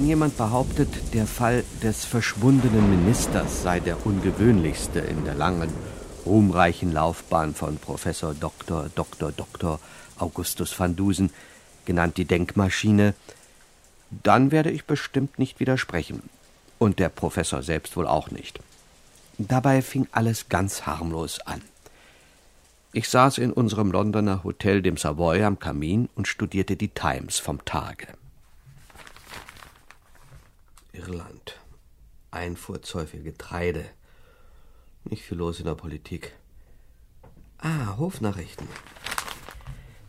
Wenn jemand behauptet, der Fall des verschwundenen Ministers sei der ungewöhnlichste in der langen, ruhmreichen Laufbahn von Professor Dr. Dr. Dr. Augustus van Dusen, genannt die Denkmaschine, dann werde ich bestimmt nicht widersprechen. Und der Professor selbst wohl auch nicht. Dabei fing alles ganz harmlos an. Ich saß in unserem Londoner Hotel, dem Savoy, am Kamin und studierte die Times vom Tage. Irland. Einfuhrzoll für Getreide. Nicht viel los in der Politik. Ah, Hofnachrichten.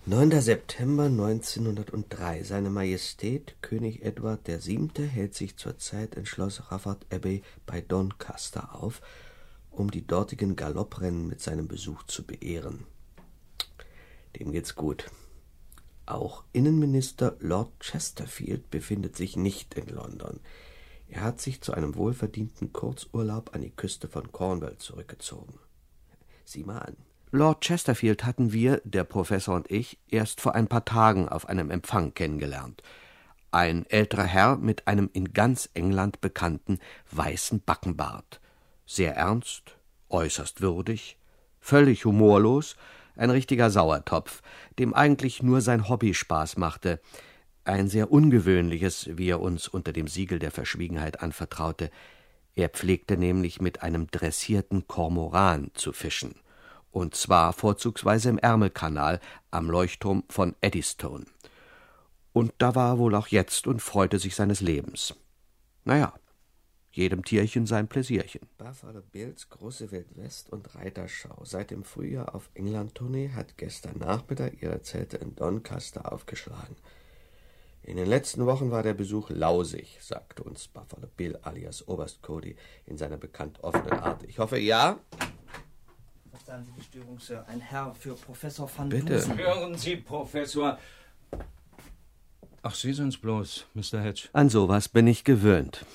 9. September 1903. Seine Majestät König Edward VII. hält sich zurzeit in Schloss Rafford Abbey bei Doncaster auf, um die dortigen Galopprennen mit seinem Besuch zu beehren. Dem geht's gut. Auch Innenminister Lord Chesterfield befindet sich nicht in London. Er hat sich zu einem wohlverdienten Kurzurlaub an die Küste von Cornwall zurückgezogen. Sieh mal an. Lord Chesterfield hatten wir, der Professor und ich, erst vor ein paar Tagen auf einem Empfang kennengelernt. Ein älterer Herr mit einem in ganz England bekannten weißen Backenbart. Sehr ernst, äußerst würdig, völlig humorlos, ein richtiger Sauertopf, dem eigentlich nur sein Hobby Spaß machte, ein sehr ungewöhnliches, wie er uns unter dem Siegel der Verschwiegenheit anvertraute. Er pflegte nämlich mit einem dressierten Kormoran zu fischen, und zwar vorzugsweise im Ärmelkanal am Leuchtturm von Eddystone. Und da war er wohl auch jetzt und freute sich seines Lebens. Naja, jedem Tierchen sein Pläsierchen. Buffalo Bills große Wildwest- und Reiterschau. Seit dem Frühjahr auf England-Tournee hat gestern Nachmittag ihre Zelte in Doncaster aufgeschlagen. In den letzten Wochen war der Besuch lausig, sagte uns Buffalo Bill alias Oberst Cody in seiner bekannt offenen Art. Ich hoffe, ja. Verzeihen Sie die Störung, Sir. Ein Herr für Professor van Bitte. Dusen. Hören Sie, Professor. Ach, Sie sind's bloß, Mr. Hedge. An sowas bin ich gewöhnt.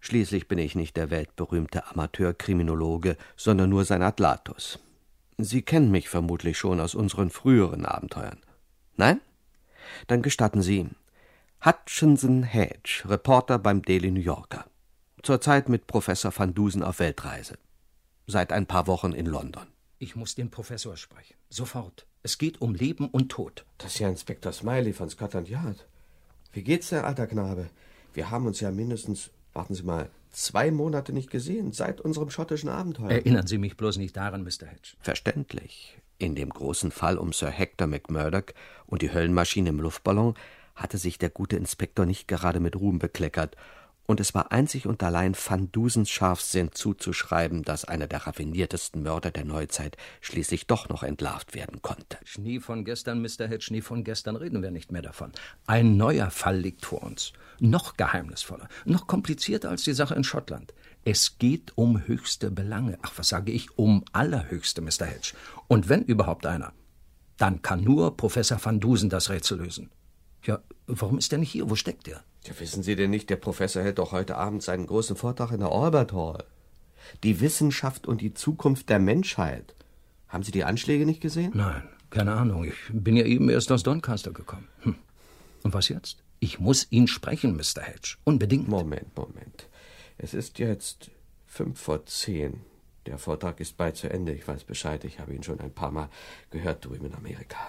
Schließlich bin ich nicht der weltberühmte Amateurkriminologe, sondern nur sein Atlatus. Sie kennen mich vermutlich schon aus unseren früheren Abenteuern. Nein? Dann gestatten Sie. Hutchinson Hedge, Reporter beim Daily New Yorker. Zurzeit mit Professor van Dusen auf Weltreise. Seit ein paar Wochen in London. Ich muss den Professor sprechen. Sofort. Es geht um Leben und Tod. Das ist ja Inspektor Smiley von Scotland Yard. Wie geht's dir, alter Knabe? Wir haben uns ja mindestens, warten Sie mal, zwei Monate nicht gesehen, seit unserem schottischen Abenteuer. Erinnern Sie mich bloß nicht daran, Mr. Hedge. Verständlich. In dem großen Fall um Sir Hector McMurdoch und die Höllenmaschine im Luftballon hatte sich der gute Inspektor nicht gerade mit Ruhm bekleckert, und es war einzig und allein Van Dusens Scharfsinn zuzuschreiben, dass einer der raffiniertesten Mörder der Neuzeit schließlich doch noch entlarvt werden konnte. Schnee von gestern, Mr. Hedge, Schnee von gestern reden wir nicht mehr davon. Ein neuer Fall liegt vor uns. Noch geheimnisvoller, noch komplizierter als die Sache in Schottland. Es geht um höchste Belange. Ach, was sage ich? Um allerhöchste, Mr. Hedge. Und wenn überhaupt einer, dann kann nur Professor van Dusen das Rätsel lösen. Ja, warum ist er nicht hier? Wo steckt er? Ja, wissen Sie denn nicht, der Professor hält doch heute Abend seinen großen Vortrag in der Albert Hall. Die Wissenschaft und die Zukunft der Menschheit. Haben Sie die Anschläge nicht gesehen? Nein, keine Ahnung. Ich bin ja eben erst aus Doncaster gekommen. Hm. Und was jetzt? Ich muss ihn sprechen, Mr. Hedge. Unbedingt. Moment, Moment. Es ist jetzt fünf vor zehn. Der Vortrag ist bald zu Ende. Ich weiß Bescheid. Ich habe ihn schon ein paar Mal gehört drüben in Amerika.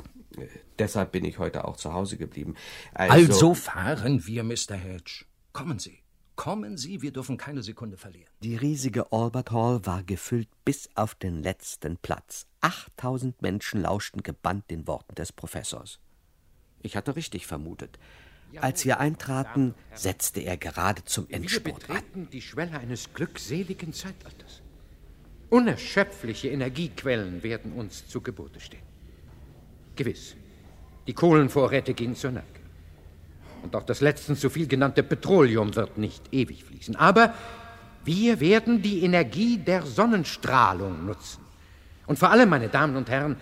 Deshalb bin ich heute auch zu Hause geblieben. Also fahren wir, Mr. Hedge. Kommen Sie. Kommen Sie, wir dürfen keine Sekunde verlieren. Die riesige Albert Hall war gefüllt bis auf den letzten Platz. Achttausend Menschen lauschten gebannt den Worten des Professors. Ich hatte richtig vermutet. Als wir eintraten, setzte er gerade zum Wir Endspurt an. betreten die Schwelle eines glückseligen Zeitalters. Unerschöpfliche Energiequellen werden uns zu Gebote stehen. Gewiss, Die Kohlenvorräte gehen zur Neige. Und auch das letztens so viel genannte Petroleum wird nicht ewig fließen. Aber wir werden die Energie der Sonnenstrahlung nutzen. Und vor allem, meine Damen und Herren,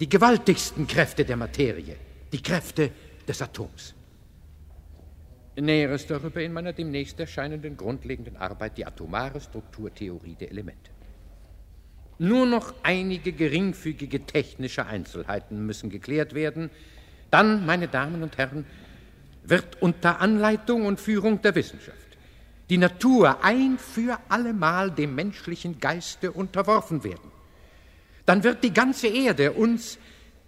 die gewaltigsten Kräfte der Materie, die Kräfte des Atoms. Näheres darüber in meiner demnächst erscheinenden grundlegenden Arbeit, die atomare Strukturtheorie der Elemente. Nur noch einige geringfügige technische Einzelheiten müssen geklärt werden. Dann, meine Damen und Herren, wird unter Anleitung und Führung der Wissenschaft die Natur ein für allemal dem menschlichen Geiste unterworfen werden. Dann wird die ganze Erde uns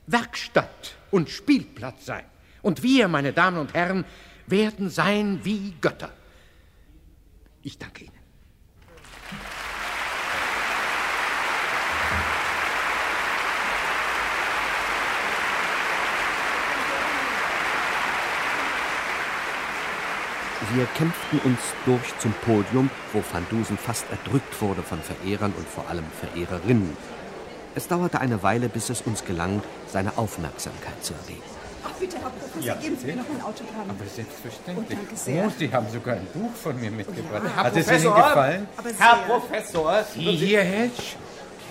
Werkstatt und Spielplatz sein. Und wir, meine Damen und Herren, werden sein wie Götter. Ich danke Ihnen. Wir kämpften uns durch zum Podium, wo Van Dusen fast erdrückt wurde von Verehrern und vor allem Verehrerinnen. Es dauerte eine Weile, bis es uns gelang, seine Aufmerksamkeit zu erregen. Ach bitte, Herr Professor, Ja, geben Sie mir noch ein Autogramm. Aber selbstverständlich. Oh, danke sehr. Oh, Sie haben sogar ein Buch von mir mitgebracht. Ja. Hat es Ihnen gefallen? Aber Herr. Professor! Sie hier, Hedge?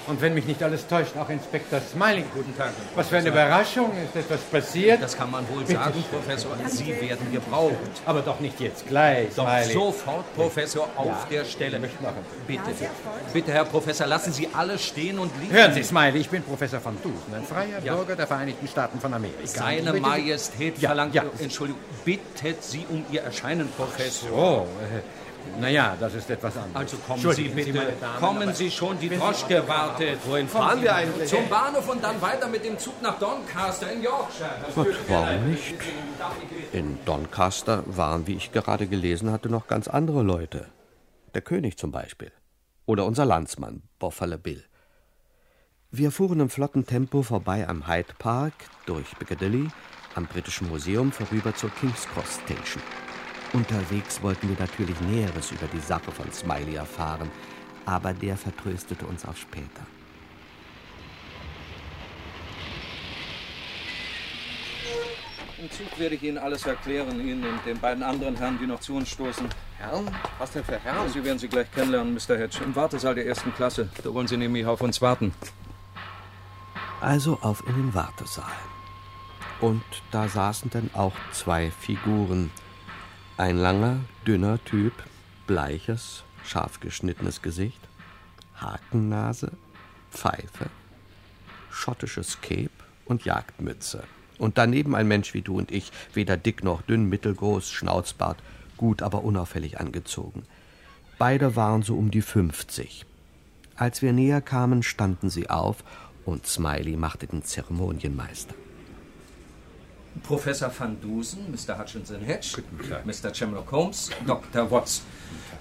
Und wenn mich nicht alles täuscht, auch Inspektor Smiling. Guten Tag. Was für eine Überraschung. Ist etwas passiert? Das kann man wohl sagen, Professor. Sie werden gebraucht. Aber doch nicht jetzt gleich, Doch Smiley. sofort, Professor, auf der Stelle. möchte machen. Bitte, bitte, Herr Professor, lassen Sie alle stehen und liegen. Hören Sie, Smiley, ich bin Professor von Dusen, ein freier Ja. Bürger der Vereinigten Staaten von Amerika. Seine Bitte- Majestät Ja, verlangt, ja. Entschuldigung, bittet Sie um Ihr Erscheinen, Professor. Oh, äh, naja, das ist etwas anderes. Also kommen Sie bitte. Damen, kommen Sie schon, die Droschke wartet. Wohin fahren wir eigentlich? Zum Bahnhof und dann weiter mit dem Zug nach Doncaster in Yorkshire. Gott, warum nicht? In Doncaster waren, wie ich gerade gelesen hatte, noch ganz andere Leute. Der König zum Beispiel. Oder unser Landsmann, Buffalo Bill. Wir fuhren im flotten Tempo vorbei am Hyde Park, durch Piccadilly, am Britischen Museum vorüber zur King's Cross Station. Unterwegs wollten wir natürlich Näheres über die Sache von Smiley erfahren, aber der vertröstete uns auf später. Im Zug werde ich Ihnen alles erklären, Ihnen und den beiden anderen Herren, die noch zu uns stoßen. Herren? Was denn für Herren? Sie werden sie gleich kennenlernen, Mr. Hedge. Im Wartesaal der ersten Klasse. Da wollen Sie nämlich auf uns warten. Also auf in den Wartesaal. Und da saßen dann auch zwei Figuren. Ein langer, dünner Typ, bleiches, scharf geschnittenes Gesicht, Hakennase, Pfeife, schottisches Cape und Jagdmütze. Und daneben ein Mensch wie du und ich, weder dick noch dünn, mittelgroß, Schnauzbart, gut, aber unauffällig angezogen. Beide waren so um die 50. Als wir näher kamen, standen sie auf und Smiley machte den Zeremonienmeister. Professor Van Dusen, Mr. Hutchinson Hedge, Mr. Sherlock Holmes, Dr. Watts.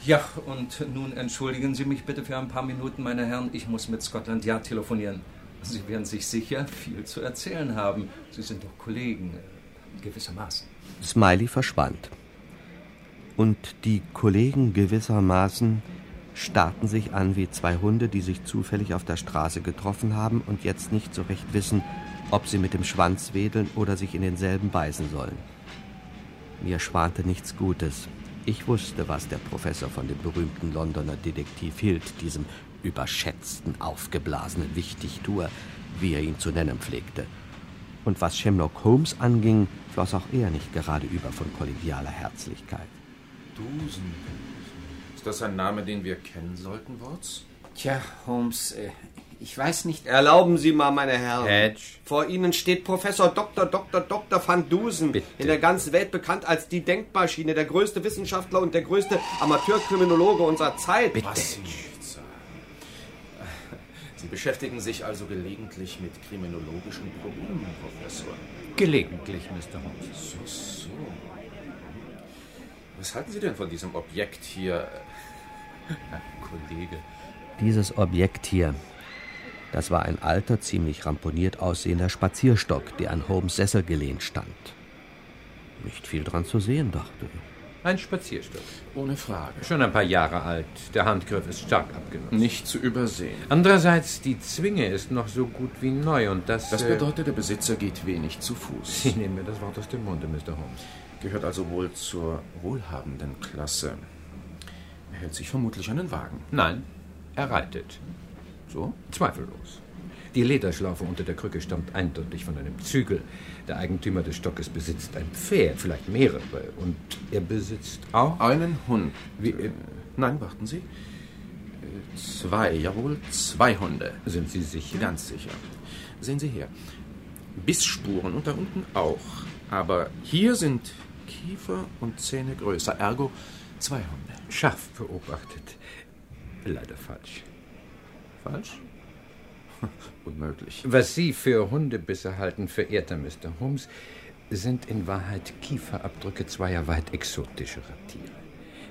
Ja, und nun entschuldigen Sie mich bitte für ein paar Minuten, meine Herren. Ich muss mit Scotland Yard telefonieren. Sie werden sich sicher viel zu erzählen haben. Sie sind doch Kollegen, äh, gewissermaßen. Smiley verschwand. Und die Kollegen gewissermaßen starrten sich an wie zwei Hunde, die sich zufällig auf der Straße getroffen haben und jetzt nicht so recht wissen, ob sie mit dem Schwanz wedeln oder sich in denselben beißen sollen. Mir schwante nichts Gutes. Ich wusste, was der Professor von dem berühmten Londoner Detektiv hielt, diesem überschätzten, aufgeblasenen Wichtigtuer, wie er ihn zu nennen pflegte. Und was Sherlock Holmes anging, floss auch er nicht gerade über von kollegialer Herzlichkeit. Dusen. Ist das ein Name, den wir kennen sollten, Watts? Tja, Holmes, äh, ich weiß nicht. Erlauben Sie mal, meine Herren. Hedge. Vor Ihnen steht Professor Dr. Dr. Dr. Van Dusen, in der ganzen Welt bekannt als die Denkmaschine, der größte Wissenschaftler und der größte Amateurkriminologe unserer Zeit. Was Sie beschäftigen sich also gelegentlich mit kriminologischen Problemen, Professor. Gelegentlich, Mr. Holmes. So, so. Was halten Sie denn von diesem Objekt hier? Kollege. Dieses Objekt hier, das war ein alter, ziemlich ramponiert aussehender Spazierstock, der an Holmes Sessel gelehnt stand. Nicht viel dran zu sehen, dachte ich. Ein Spazierstock. Ohne Frage. Schon ein paar Jahre alt. Der Handgriff ist stark abgenutzt. Nicht zu übersehen. Andererseits, die Zwinge ist noch so gut wie neu und das. Das äh, bedeutet, der Besitzer geht wenig zu Fuß. Sie nehmen mir das Wort aus dem Munde, Mr. Holmes. Gehört also wohl zur wohlhabenden Klasse. Er hält sich vermutlich einen Wagen. Nein, er reitet. So? Zweifellos. Die Lederschlaufe unter der Krücke stammt eindeutig von einem Zügel. Der Eigentümer des Stockes besitzt ein Pferd, vielleicht mehrere. Und er besitzt auch. Einen Hund. Wie, Äh, Nein, warten Sie. Zwei, jawohl, zwei Hunde. Sind Sie sicher? Ganz sicher. Sehen Sie her. Bissspuren und da unten auch. Aber hier sind Kiefer und Zähne größer, ergo zwei Hunde. Scharf beobachtet. Leider falsch. Falsch? Unmöglich. Was Sie für Hundebisse halten, verehrter Mr. Holmes, sind in Wahrheit Kieferabdrücke zweier weit exotischerer Tiere.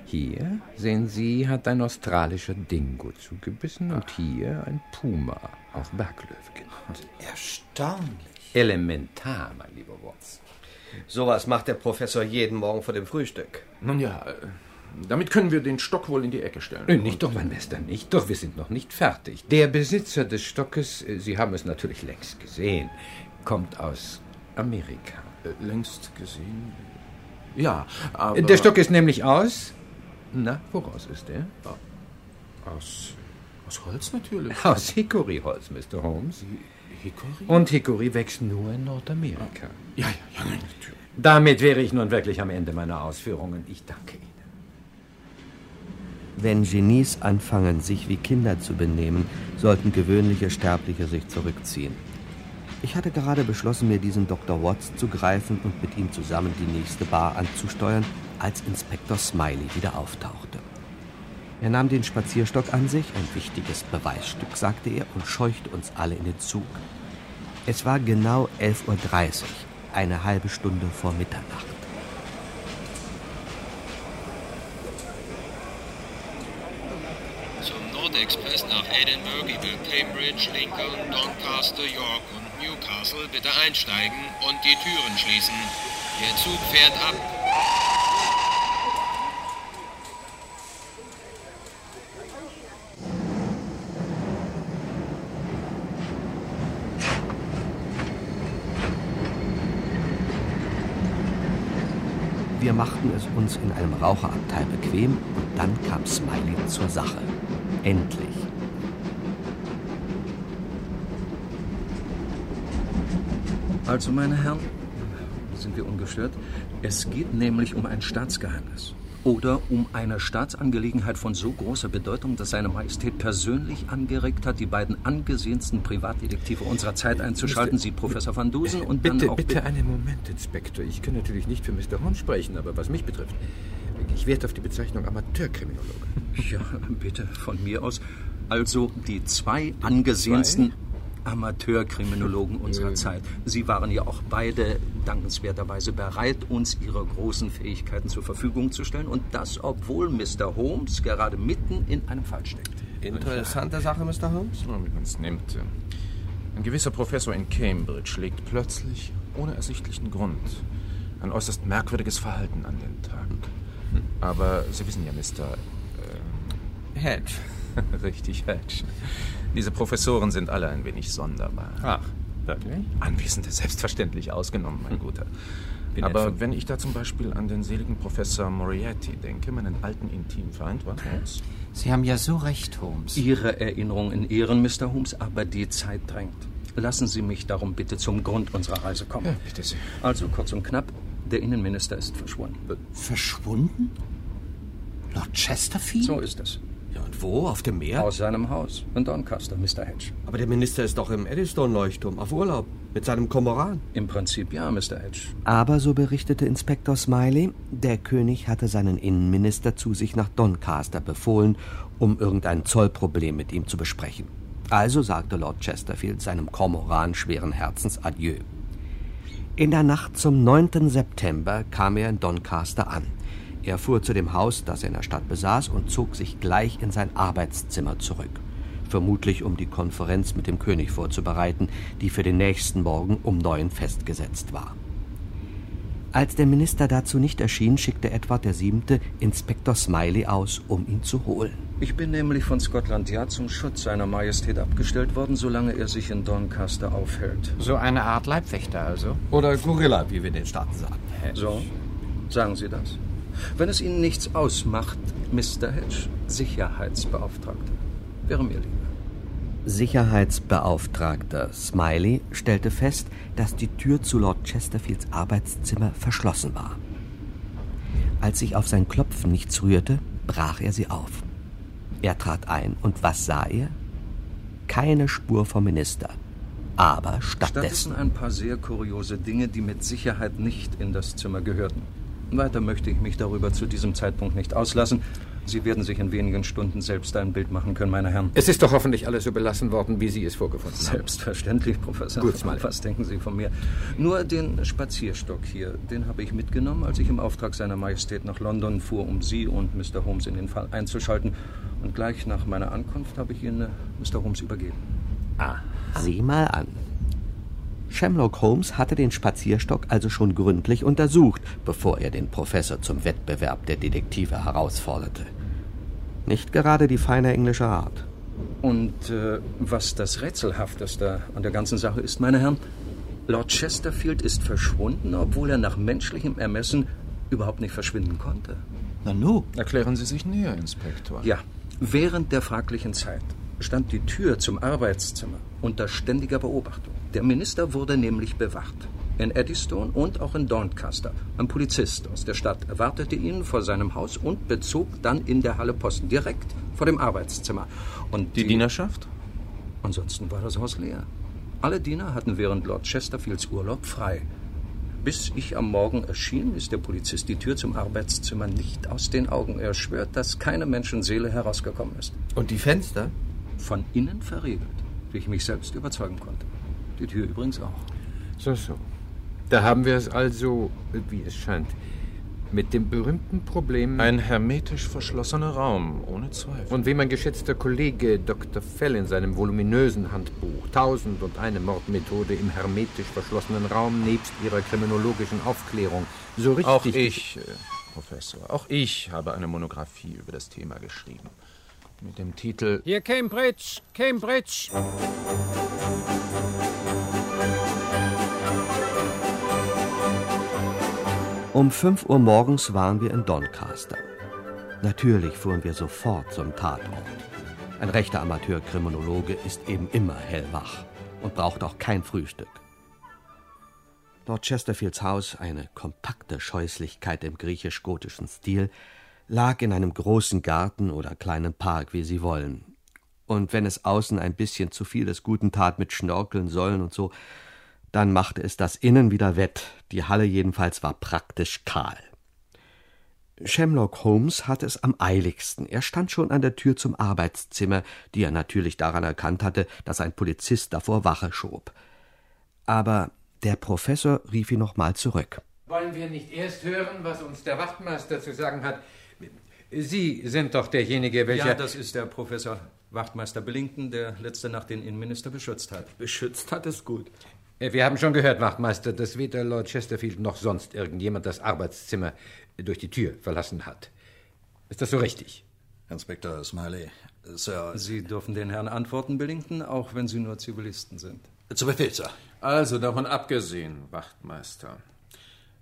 Hier, sehen Sie, hat ein australischer Dingo zugebissen und hier ein Puma, auch Berglöwe genannt. Erstaunlich. Elementar, mein lieber Watson. Sowas macht der Professor jeden Morgen vor dem Frühstück. Nun ja, äh, damit können wir den Stock wohl in die Ecke stellen. Äh, Nicht doch, mein Bester, nicht doch. Wir sind noch nicht fertig. Der Besitzer des Stockes, äh, Sie haben es natürlich längst gesehen, kommt aus Amerika. Äh, Längst gesehen? Ja, aber... Der Stock ist nämlich aus. Na, woraus ist er? Aus, aus Holz natürlich. Aus Hickoryholz, Mr. Holmes. Hickory? Und Hickory wächst nur in Nordamerika. Ja, ja, ja, nein, natürlich. Damit wäre ich nun wirklich am Ende meiner Ausführungen. Ich danke Ihnen. Wenn Genies anfangen, sich wie Kinder zu benehmen, sollten gewöhnliche Sterbliche sich zurückziehen. Ich hatte gerade beschlossen, mir diesen Dr. Watts zu greifen und mit ihm zusammen die nächste Bar anzusteuern, als Inspektor Smiley wieder auftauchte. Er nahm den Spazierstock an sich, ein wichtiges Beweisstück, sagte er, und scheuchte uns alle in den Zug. Es war genau 11.30 Uhr, eine halbe Stunde vor Mitternacht. Zum Nordexpress nach Edinburgh Cambridge, Lincoln, Doncaster, York und Newcastle bitte einsteigen und die Türen schließen. Der Zug fährt ab. Wir machten es uns in einem Raucherabteil bequem und dann kam Smiley zur Sache. Endlich. Also, meine Herren, sind wir ungestört? Es geht nämlich um ein Staatsgeheimnis. Oder um eine Staatsangelegenheit von so großer Bedeutung, dass seine Majestät persönlich angeregt hat, die beiden angesehensten Privatdetektive unserer Zeit einzuschalten, Sie Professor Van Dusen und bitte, dann auch... bitte einen Moment, Inspektor. Ich kann natürlich nicht für Mr. Holmes sprechen, aber was mich betrifft, ich werde auf die Bezeichnung Amateurkriminologe. Ja, bitte, von mir aus. Also die zwei angesehensten Amateurkriminologen unserer Zeit. Sie waren ja auch beide dankenswerterweise bereit, uns ihre großen Fähigkeiten zur Verfügung zu stellen. Und das, obwohl Mr. Holmes gerade mitten in einem Fall steckt. Interessante Sache, Mr. Holmes. Na, wie man es nimmt. Ein gewisser Professor in Cambridge legt plötzlich, ohne ersichtlichen Grund, ein äußerst merkwürdiges Verhalten an den Tag. Aber Sie wissen ja, Mr. Hedge. Äh, richtig, Hedge. Diese Professoren sind alle ein wenig sonderbar. Ach, wirklich? Anwesende selbstverständlich ausgenommen, mein Guter. Wie nett Aber wenn ich da zum Beispiel an den seligen Professor Moriarty denke, meinen alten Intimfeind, was jetzt? Sie haben ja so recht, Holmes. Ihre Erinnerung in Ehren, Mr. Holmes, aber die Zeit drängt. Lassen Sie mich darum bitte zum Grund unserer Reise kommen. Ja, bitte sehr. Also kurz und knapp, der Innenminister ist verschwunden. Verschwunden? Lord Chesterfield? So ist es. Ja, und wo? Auf dem Meer? Aus seinem Haus in Doncaster, Mr. Hedge. Aber der Minister ist doch im Eddystone-Leuchtturm auf Urlaub mit seinem Komoran. Im Prinzip ja, Mr. Hedge. Aber, so berichtete Inspektor Smiley, der König hatte seinen Innenminister zu sich nach Doncaster befohlen, um irgendein Zollproblem mit ihm zu besprechen. Also sagte Lord Chesterfield seinem Kormoran schweren Herzens Adieu. In der Nacht zum 9. September kam er in Doncaster an. Er fuhr zu dem Haus, das er in der Stadt besaß, und zog sich gleich in sein Arbeitszimmer zurück. Vermutlich, um die Konferenz mit dem König vorzubereiten, die für den nächsten Morgen um neun festgesetzt war. Als der Minister dazu nicht erschien, schickte Edward VII. Inspektor Smiley aus, um ihn zu holen. Ich bin nämlich von Scotland Yard zum Schutz seiner Majestät abgestellt worden, solange er sich in Doncaster aufhält. So eine Art Leibwächter also? Oder Gorilla, wie wir in den Staaten sagen. So, sagen Sie das. Wenn es Ihnen nichts ausmacht, Mr. Hedge, Sicherheitsbeauftragter, wäre mir lieber. Sicherheitsbeauftragter Smiley stellte fest, dass die Tür zu Lord Chesterfields Arbeitszimmer verschlossen war. Als sich auf sein Klopfen nichts rührte, brach er sie auf. Er trat ein, und was sah er? Keine Spur vom Minister. Aber stattdessen Stattdessen ein paar sehr kuriose Dinge, die mit Sicherheit nicht in das Zimmer gehörten. Weiter möchte ich mich darüber zu diesem Zeitpunkt nicht auslassen. Sie werden sich in wenigen Stunden selbst ein Bild machen können, meine Herren. Es ist doch hoffentlich alles so belassen worden, wie Sie es vorgefunden haben. Selbstverständlich, Professor. Gut, Smiley. Was denken Sie von mir? Nur den Spazierstock hier, den habe ich mitgenommen, als ich im Auftrag seiner Majestät nach London fuhr, um Sie und Mr. Holmes in den Fall einzuschalten. Und gleich nach meiner Ankunft habe ich ihn Mr. Holmes übergeben. Sieh mal an. Shamrock Holmes hatte den Spazierstock also schon gründlich untersucht, bevor er den Professor zum Wettbewerb der Detektive herausforderte. Nicht gerade die feine englische Art. Und äh, was das Rätselhafteste an der ganzen Sache ist, meine Herren, Lord Chesterfield ist verschwunden, obwohl er nach menschlichem Ermessen überhaupt nicht verschwinden konnte. Nanu, Erklären Sie sich näher, Inspektor. Ja, während der fraglichen Zeit stand die Tür zum Arbeitszimmer unter ständiger Beobachtung. Der Minister wurde nämlich bewacht. In Eddystone und auch in Doncaster. Ein Polizist aus der Stadt erwartete ihn vor seinem Haus und bezog dann in der Halle Posten direkt vor dem Arbeitszimmer. Und Die Dienerschaft? Ansonsten war das Haus leer. Alle Diener hatten während Lord Chesterfields Urlaub frei. Bis ich am Morgen erschien, ist der Polizist die Tür zum Arbeitszimmer nicht aus den Augen. Er schwört, dass keine Menschenseele herausgekommen ist. Und die Fenster? Von innen verriegelt, wie ich mich selbst überzeugen konnte. Die Tür übrigens auch. So, so. Da haben wir es also, wie es scheint, mit dem berühmten Problem. Ein hermetisch verschlossener Raum, ohne Zweifel. und wie mein geschätzter Kollege Dr. Fell in seinem voluminösen Handbuch Tausend und eine Mordmethode im hermetisch verschlossenen Raum nebst ihrer kriminologischen Aufklärung so richtig. Auch ich, äh, Professor, auch ich habe eine Monographie über das Thema geschrieben. Mit dem Titel Hier Cambridge, Cambridge. Um 5 Uhr morgens waren wir in Doncaster. Natürlich fuhren wir sofort zum Tatort. Ein rechter Amateurkriminologe ist eben immer hellwach und braucht auch kein Frühstück. Lord Chesterfields Haus, eine kompakte Scheußlichkeit im griechisch-gotischen Stil, lag in einem großen Garten oder kleinen Park, wie Sie wollen. Und wenn es außen ein bisschen zu viel des Guten tat mit Schnorkeln, Säulen und so, dann machte es das Innen wieder wett. Die Halle jedenfalls war praktisch kahl. Shamrock Holmes hatte es am eiligsten. Er stand schon an der Tür zum Arbeitszimmer, die er natürlich daran erkannt hatte, dass ein Polizist davor Wache schob. Aber der Professor rief ihn nochmal zurück. Wollen wir nicht erst hören, was uns der Wachtmeister zu sagen hat? Sie sind doch derjenige, welcher. Ja, das ist der Professor Wachtmeister Billington, der letzte Nacht den Innenminister beschützt hat. Beschützt hat es gut. Äh, Wir haben schon gehört, Wachtmeister, dass weder Lord Chesterfield noch sonst irgendjemand das Arbeitszimmer durch die Tür verlassen hat. Ist das so richtig? Inspektor Smiley, Sir. Sie dürfen den Herrn antworten, Billington, auch wenn Sie nur Zivilisten sind. Zu Befehl, Sir. Also davon abgesehen, Wachtmeister,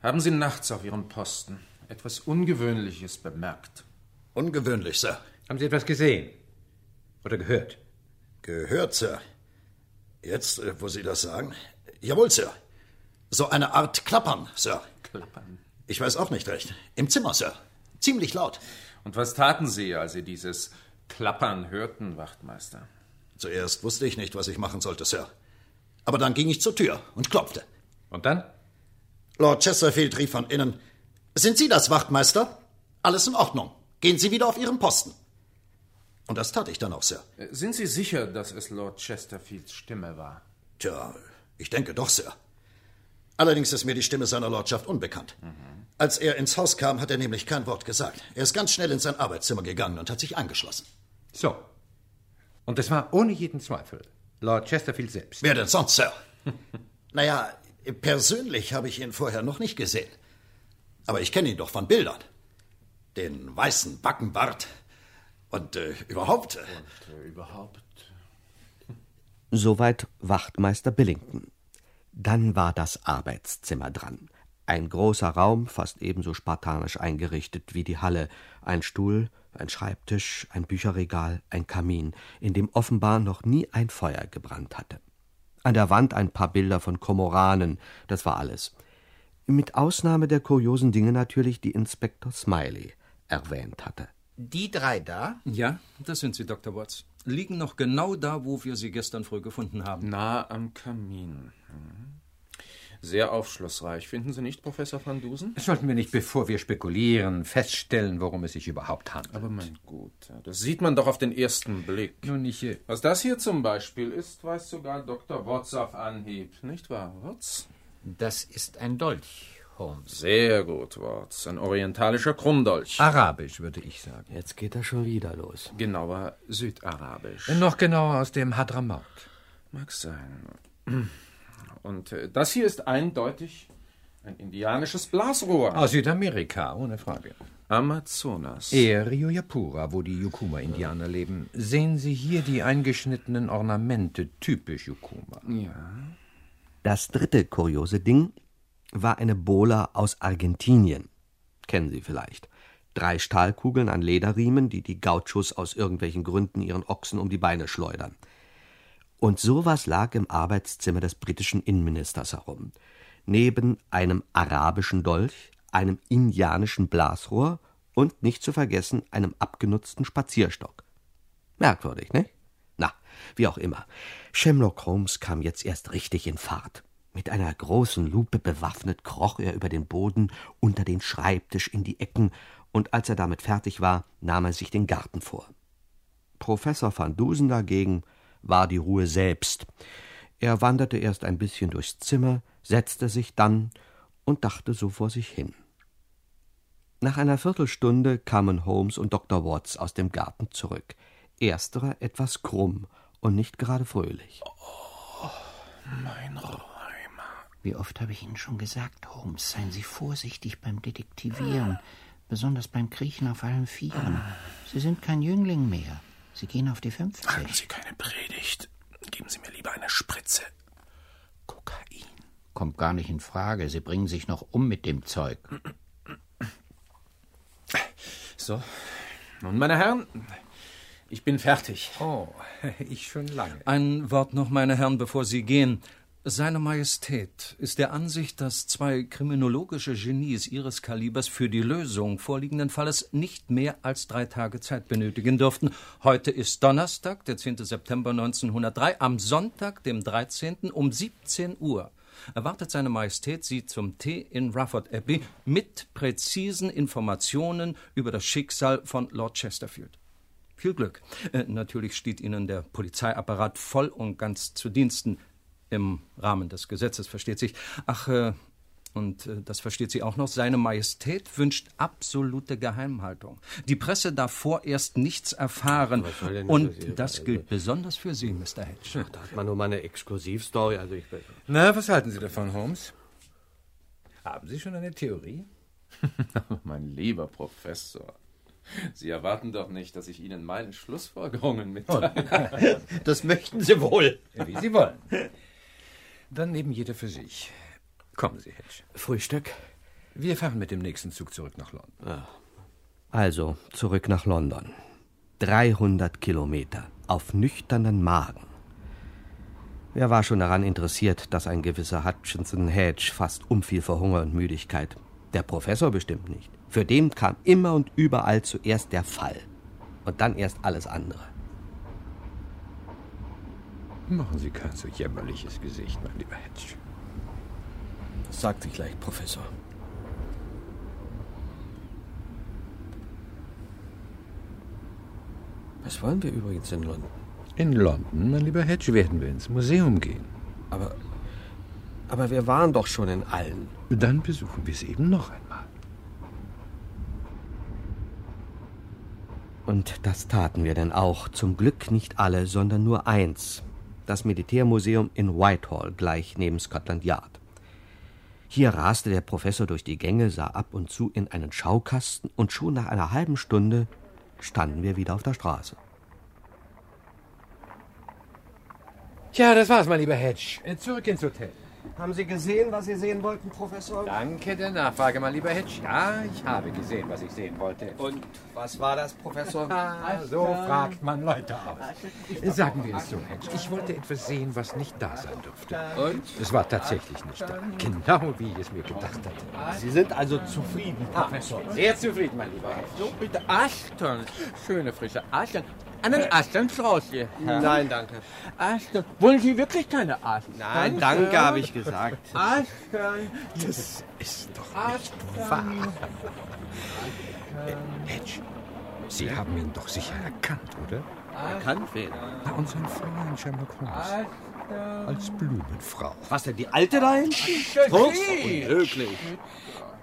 haben Sie nachts auf Ihrem Posten etwas Ungewöhnliches bemerkt? Ungewöhnlich, Sir. Haben Sie etwas gesehen? Oder gehört? Gehört, Sir. Jetzt, äh, wo Sie das sagen. Jawohl, Sir. So eine Art Klappern, Sir. Klappern. Ich weiß auch nicht recht. Im Zimmer, Sir. Ziemlich laut. Und was taten Sie, als Sie dieses Klappern hörten, Wachtmeister? Zuerst wusste ich nicht, was ich machen sollte, Sir. Aber dann ging ich zur Tür und klopfte. Und dann? Lord Chesterfield rief von innen: Sind Sie das, Wachtmeister? Alles in Ordnung. Gehen Sie wieder auf Ihren Posten. Und das tat ich dann auch, Sir. Äh, Sind Sie sicher, dass es Lord Chesterfields Stimme war? Tja, ich denke doch, Sir. Allerdings ist mir die Stimme seiner Lordschaft unbekannt. Als er ins Haus kam, hat er nämlich kein Wort gesagt. Er ist ganz schnell in sein Arbeitszimmer gegangen und hat sich eingeschlossen. So. Und es war ohne jeden Zweifel Lord Chesterfield selbst. Wer denn sonst, Sir? naja, persönlich habe ich ihn vorher noch nicht gesehen. Aber ich kenne ihn doch von Bildern. Den weißen Backenbart. Und äh, überhaupt. Äh, Und äh, überhaupt. Soweit Wachtmeister Billington. Dann war das Arbeitszimmer dran. Ein großer Raum, fast ebenso spartanisch eingerichtet wie die Halle. Ein Stuhl, ein Schreibtisch, ein Bücherregal, ein Kamin, in dem offenbar noch nie ein Feuer gebrannt hatte. An der Wand ein paar Bilder von Komoranen, das war alles. Mit Ausnahme der kuriosen Dinge natürlich, die Inspektor Smiley erwähnt hatte. Die drei da? Ja, das sind sie, Dr. Watts. Liegen noch genau da, wo wir sie gestern früh gefunden haben. Nah am Kamin. Mhm. Sehr aufschlussreich, finden Sie nicht, Professor van Dusen? Sollten wir nicht, bevor wir spekulieren, feststellen, worum es sich überhaupt handelt? Aber mein Guter, das sieht man doch auf den ersten Blick. Nun, ich. Äh Was das hier zum Beispiel ist, weiß sogar Dr. Watts auf Anhieb. Nicht wahr, Watts? Das ist ein Dolch, Holmes. Sehr gut, Watts. Ein orientalischer Krummdolch. Arabisch, würde ich sagen. Jetzt geht er schon wieder los. Genauer Südarabisch. Noch genauer aus dem Hadramaut. Mag sein. Und äh, das hier ist eindeutig ein indianisches Blasrohr. Aus Südamerika, ohne Frage. Amazonas. Eher Rio Yapura, wo die Yukuma-Indianer leben. Sehen Sie hier die eingeschnittenen Ornamente, typisch Yukuma. Ja. Das dritte kuriose Ding war eine Bola aus Argentinien. Kennen Sie vielleicht. Drei Stahlkugeln an Lederriemen, die die Gauchos aus irgendwelchen Gründen ihren Ochsen um die Beine schleudern. Und sowas lag im Arbeitszimmer des britischen Innenministers herum. Neben einem arabischen Dolch, einem indianischen Blasrohr und nicht zu vergessen einem abgenutzten Spazierstock. Merkwürdig, ne? Na, wie auch immer. Sherlock Holmes kam jetzt erst richtig in Fahrt. Mit einer großen Lupe bewaffnet kroch er über den Boden, unter den Schreibtisch, in die Ecken, und als er damit fertig war, nahm er sich den Garten vor. Professor van Dusen dagegen war die Ruhe selbst. Er wanderte erst ein bisschen durchs Zimmer, setzte sich dann und dachte so vor sich hin. Nach einer Viertelstunde kamen Holmes und Dr. Watts aus dem Garten zurück. Ersterer etwas krumm und nicht gerade fröhlich. Oh, mein Räumer. Wie oft habe ich Ihnen schon gesagt, Holmes, seien Sie vorsichtig beim Detektivieren, besonders beim Kriechen auf allen Vieren. Sie sind kein Jüngling mehr. Sie gehen auf die 50. Halten Sie keine Predigt. Geben Sie mir lieber eine Spritze. Kokain. Kommt gar nicht in Frage. Sie bringen sich noch um mit dem Zeug. So. Nun, meine Herren, ich bin fertig. Oh, ich schon lange. Ein Wort noch, meine Herren, bevor Sie gehen. Seine Majestät ist der Ansicht, dass zwei kriminologische Genies ihres Kalibers für die Lösung vorliegenden Falles nicht mehr als drei Tage Zeit benötigen dürften. Heute ist Donnerstag, der 10. September 1903. Am Sonntag, dem 13. um 17 Uhr erwartet seine Majestät Sie zum Tee in Rufford Abbey mit präzisen Informationen über das Schicksal von Lord Chesterfield. Viel Glück. Äh, natürlich steht Ihnen der Polizeiapparat voll und ganz zu Diensten. Im Rahmen des Gesetzes, versteht sich. Ach, äh, und äh, das versteht sie auch noch, seine Majestät wünscht absolute Geheimhaltung. Die Presse darf vorerst nichts erfahren. Was soll denn Und passieren? das Also- gilt besonders für Sie, Mr. Hedge. Ach, da hat man nur mal eine Exklusivstory. Also ich Na, was halten Sie davon, Holmes? Haben Sie schon eine Theorie? mein lieber Professor. Sie erwarten doch nicht, dass ich Ihnen meine Schlussfolgerungen mitteile. Das möchten Sie wohl. Wie Sie wollen. Dann nehmen jeder für sich. Kommen Sie, Hedge. Frühstück? Wir fahren mit dem nächsten Zug zurück nach London. Also zurück nach London. 300 Kilometer auf nüchternen Magen. Wer war schon daran interessiert, dass ein gewisser Hutchinson Hedge fast umfiel vor Hunger und Müdigkeit? Der Professor bestimmt nicht. Für den kam immer und überall zuerst der Fall. Und dann erst alles andere. Machen Sie kein so jämmerliches Gesicht, mein lieber Hedge. Das sagt sich leicht, Professor. Was wollen wir übrigens in London? In London, mein lieber Hedge, werden wir ins Museum gehen. Aber. Aber wir waren doch schon in allen. Dann besuchen wir es eben noch einmal. Und das taten wir denn auch. Zum Glück nicht alle, sondern nur eins. Das Militärmuseum in Whitehall, gleich neben Scotland Yard. Hier raste der Professor durch die Gänge, sah ab und zu in einen Schaukasten, und schon nach einer halben Stunde standen wir wieder auf der Straße. Tja, das war's, mein lieber Hedge. Äh, Zurück ins Hotel. Haben Sie gesehen, was Sie sehen wollten, Professor? Danke der Nachfrage, mein lieber Hedge. Ja, ich habe gesehen, was ich sehen wollte. Und was war das, Professor? Ah, so fragt man Leute aus. Sagen wir es so, Hedge. Ich wollte etwas sehen, was nicht da sein durfte. Und? Es war tatsächlich nicht da. Genau wie ich es mir gedacht hatte. Sie sind also zufrieden, Professor. Sehr zufrieden, mein lieber Hedge. So, bitte Aschton. Schöne frische Aschton. Einen Aschtonstrauß hier. Nein, danke. Aschton. Wollen Sie wirklich keine Aschton? Nein, danke, habe ich gesagt. Aschton. Das ist doch nicht wahr. Hedge, Sie haben ihn doch sicher erkannt, oder? Erkannt wen? Na, unseren Freund Sherlock Holmes. Als Blumenfrau. Was denn, die alte da hinten? Unmöglich.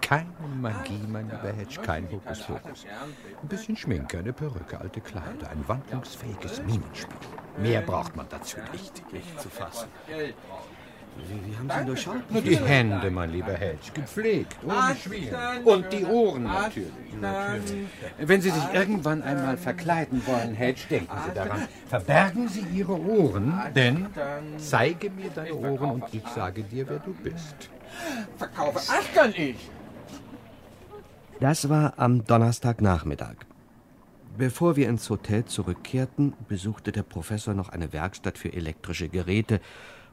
Keine Magie, mein lieber Hedge, kein Hokuspokus. Ein bisschen Schminke, eine Perücke, alte Kleider, ein wandlungsfähiges Minenspiel. Mehr braucht man dazu nicht. Nicht zu fassen. Wie, wie haben Sie ihn durchschaut? Die Hände, mein lieber Hedge, gepflegt, ohne Schmieren. Und die Ohren natürlich. natürlich. Wenn Sie sich irgendwann einmal verkleiden wollen, Hedge, denken Sie daran. Verbergen Sie Ihre Ohren, denn zeige mir deine Ohren und ich sage dir, wer du bist. Verkaufe Aschton ich. Das war am Donnerstagnachmittag. Bevor wir ins Hotel zurückkehrten, besuchte der Professor noch eine Werkstatt für elektrische Geräte,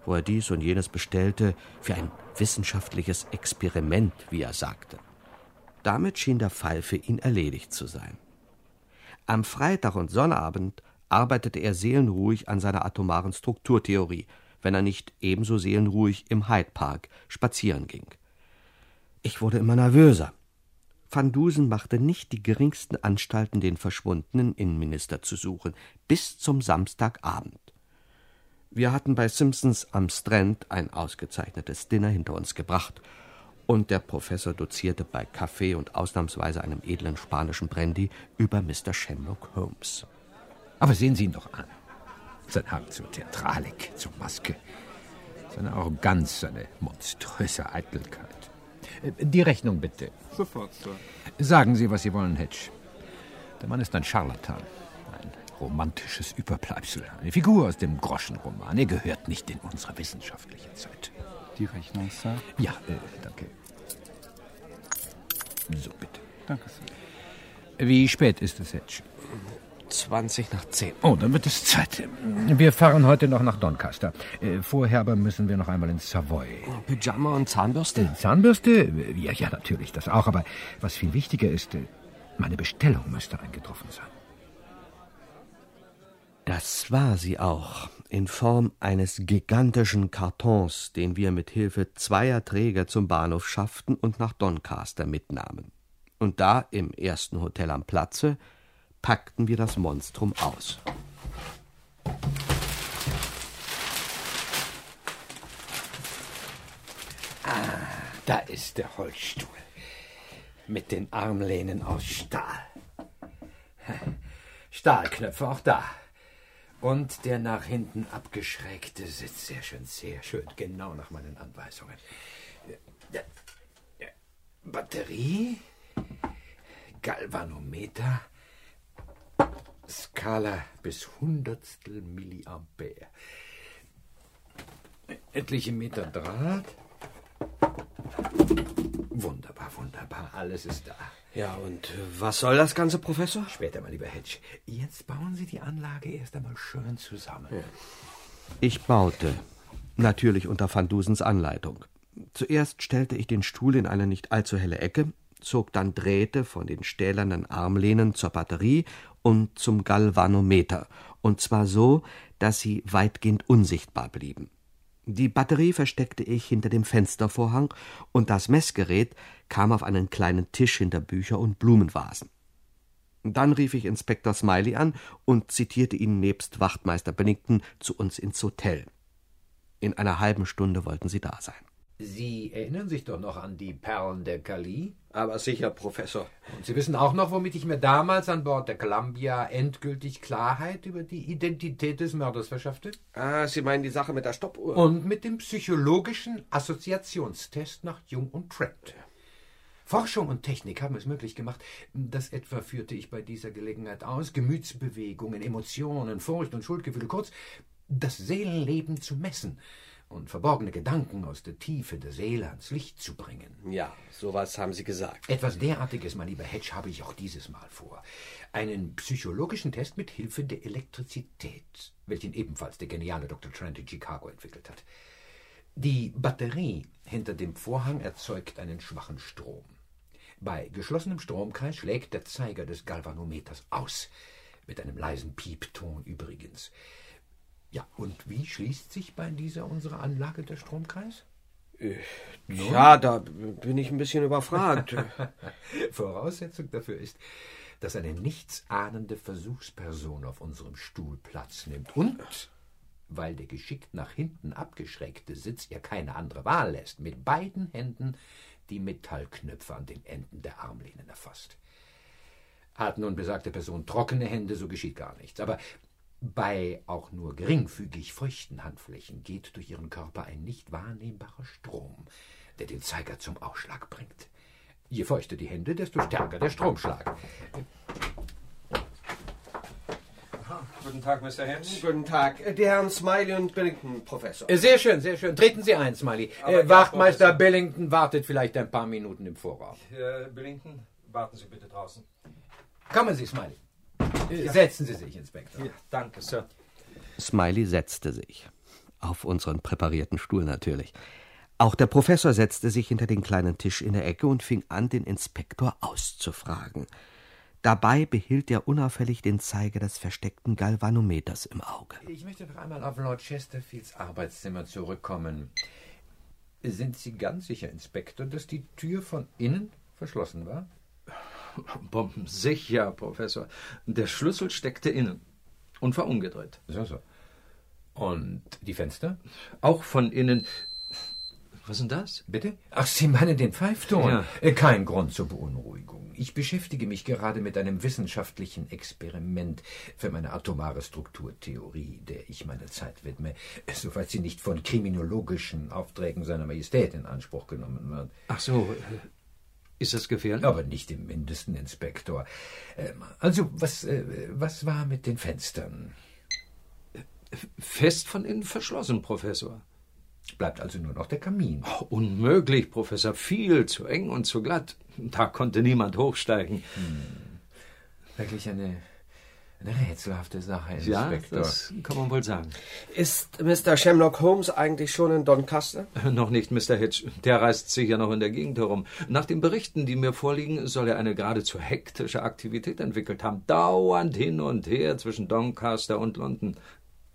wo er dies und jenes bestellte, für ein wissenschaftliches Experiment, wie er sagte. Damit schien der Fall für ihn erledigt zu sein. Am Freitag und Sonnabend arbeitete er seelenruhig an seiner atomaren Strukturtheorie, wenn er nicht ebenso seelenruhig im Hyde Park spazieren ging. Ich wurde immer nervöser. Van Dusen machte nicht die geringsten Anstalten, den verschwundenen Innenminister zu suchen, bis zum Samstagabend. Wir hatten bei Simpsons am Strand ein ausgezeichnetes Dinner hinter uns gebracht, und der Professor dozierte bei Kaffee und ausnahmsweise einem edlen spanischen Brandy über Mr. Sherlock Holmes. Aber sehen Sie ihn doch an. Sein Hang zur Theatralik, zur Maske, seine Arroganz, seine monströse Eitelkeit. Äh, Die Rechnung bitte. Sofort, Sir. Sagen Sie, was Sie wollen, Hedge. Der Mann ist ein Scharlatan, ein romantisches Überbleibsel, eine Figur aus dem Groschenroman. Er gehört nicht in unsere wissenschaftliche Zeit. Die Rechnung, Sir? Ja, äh, danke. So, bitte. Danke, Sir. Wie spät ist es, Hedge? 20 nach 10. Oh, dann wird es Zeit. Wir fahren heute noch nach Doncaster. Äh, Vorher aber müssen wir noch einmal ins Savoy. Pyjama und Zahnbürste? Äh, Zahnbürste? Ja, ja, natürlich, das auch. Aber was viel wichtiger ist, äh, meine Bestellung müsste eingetroffen sein. Das war sie auch, in Form eines gigantischen Kartons, den wir mit Hilfe zweier Träger zum Bahnhof schafften und nach Doncaster mitnahmen. Und da, im ersten Hotel am Platze, packten wir das Monstrum aus. Da ist der Holzstuhl. Mit den Armlehnen aus Stahl. Stahlknöpfe auch da. Und der nach hinten abgeschrägte Sitz. Sehr schön, sehr schön. Genau nach meinen Anweisungen. Batterie. Galvanometer. Skala bis Hundertstel Milliampere. Etliche Meter Draht. Wunderbar, wunderbar. Alles ist da. Ja, und was soll das Ganze, Professor? Später mal, lieber Hedge. Jetzt bauen Sie die Anlage erst einmal schön zusammen. Ich baute, natürlich unter Van Dusens Anleitung. Zuerst stellte ich den Stuhl in eine nicht allzu helle Ecke, zog dann Drähte von den stählernen Armlehnen zur Batterie und zum Galvanometer, und zwar so, dass sie weitgehend unsichtbar blieben. Die Batterie versteckte ich hinter dem Fenstervorhang, und das Messgerät kam auf einen kleinen Tisch hinter Bücher und Blumenvasen. Dann rief ich Inspektor Smiley an und zitierte ihn nebst Wachtmeister Bennington zu uns ins Hotel. In einer halben Stunde wollten sie da sein. Sie erinnern sich doch noch an die Perlen der Kali? Aber sicher, Professor. Und Sie wissen auch noch, womit ich mir damals an Bord der Columbia endgültig Klarheit über die Identität des Mörders verschaffte? Ah, Sie meinen die Sache mit der Stoppuhr? Und mit dem psychologischen Assoziationstest nach Jung und Trent. Forschung und Technik haben es möglich gemacht, das etwa führte ich bei dieser Gelegenheit aus, Gemütsbewegungen, Emotionen, Furcht und Schuldgefühle, kurz das Seelenleben zu messen und verborgene Gedanken aus der Tiefe der Seele ans Licht zu bringen. Ja, sowas haben Sie gesagt. Etwas derartiges, mein lieber Hedge, habe ich auch dieses Mal vor. Einen psychologischen Test mit Hilfe der Elektrizität, welchen ebenfalls der geniale Dr. Trent in Chicago entwickelt hat. Die Batterie hinter dem Vorhang erzeugt einen schwachen Strom. Bei geschlossenem Stromkreis schlägt der Zeiger des Galvanometers aus, mit einem leisen Piepton übrigens. Ja, und wie schließt sich bei dieser unserer Anlage der Stromkreis? Äh, ja, da bin ich ein bisschen überfragt. Voraussetzung dafür ist, dass eine nichtsahnende Versuchsperson auf unserem Stuhl Platz nimmt und, weil der geschickt nach hinten abgeschrägte Sitz ihr keine andere Wahl lässt, mit beiden Händen die Metallknöpfe an den Enden der Armlehnen erfasst. Hat nun besagte Person trockene Hände, so geschieht gar nichts. Aber bei auch nur geringfügig feuchten Handflächen geht durch ihren Körper ein nicht wahrnehmbarer Strom, der den Zeiger zum Ausschlag bringt. Je feuchter die Hände, desto stärker der Stromschlag. Guten Tag, Mr. Hedge. Guten Tag. Die Herren Smiley und Billington, Professor. Äh, Sehr schön, sehr schön. Treten Sie ein, Smiley. Aber Äh, Wachtmeister Professor. Billington wartet vielleicht ein paar Minuten im Vorraum. Herr Billington, warten Sie bitte draußen. Kommen Sie, Smiley. Äh, Ja. Setzen Sie sich, Inspektor. Ja, danke, Sir. Smiley setzte sich. Auf unseren präparierten Stuhl natürlich. Auch der Professor setzte sich hinter den kleinen Tisch in der Ecke und fing an, den Inspektor auszufragen. Dabei behielt er unauffällig den Zeiger des versteckten Galvanometers im Auge. Ich möchte noch einmal auf Lord Chesterfields Arbeitszimmer zurückkommen. Sind Sie ganz sicher, Inspektor, dass die Tür von innen verschlossen war? Bombensicher, Professor. Der Schlüssel steckte innen und war umgedreht. So, so. Und die Fenster? Auch von innen. Was ist denn das? Bitte? Ach, Sie meinen den Pfeifton? Ja. Äh, Kein Grund zur Beunruhigung. Ich beschäftige mich gerade mit einem wissenschaftlichen Experiment für meine atomare Strukturtheorie, der ich meine Zeit widme, soweit sie nicht von kriminologischen Aufträgen seiner Majestät in Anspruch genommen wird. Ach so, äh, ist das gefährlich? Aber nicht im mindesten, Inspektor. Ähm, Also, was, äh, was war mit den Fenstern? Fest von innen verschlossen, Professor. Bleibt also nur noch der Kamin. Oh, unmöglich, Professor. Viel zu eng und zu glatt. Da konnte niemand hochsteigen. Wirklich eine, eine rätselhafte Sache, Ja, Inspektor. das kann man wohl sagen. Ist Mr. Shamrock Holmes eigentlich schon in Doncaster? Noch nicht, Mr. Hitch. Der reist sicher noch in der Gegend herum. Nach den Berichten, die mir vorliegen, soll er eine geradezu hektische Aktivität entwickelt haben. Dauernd hin und her zwischen Doncaster und London.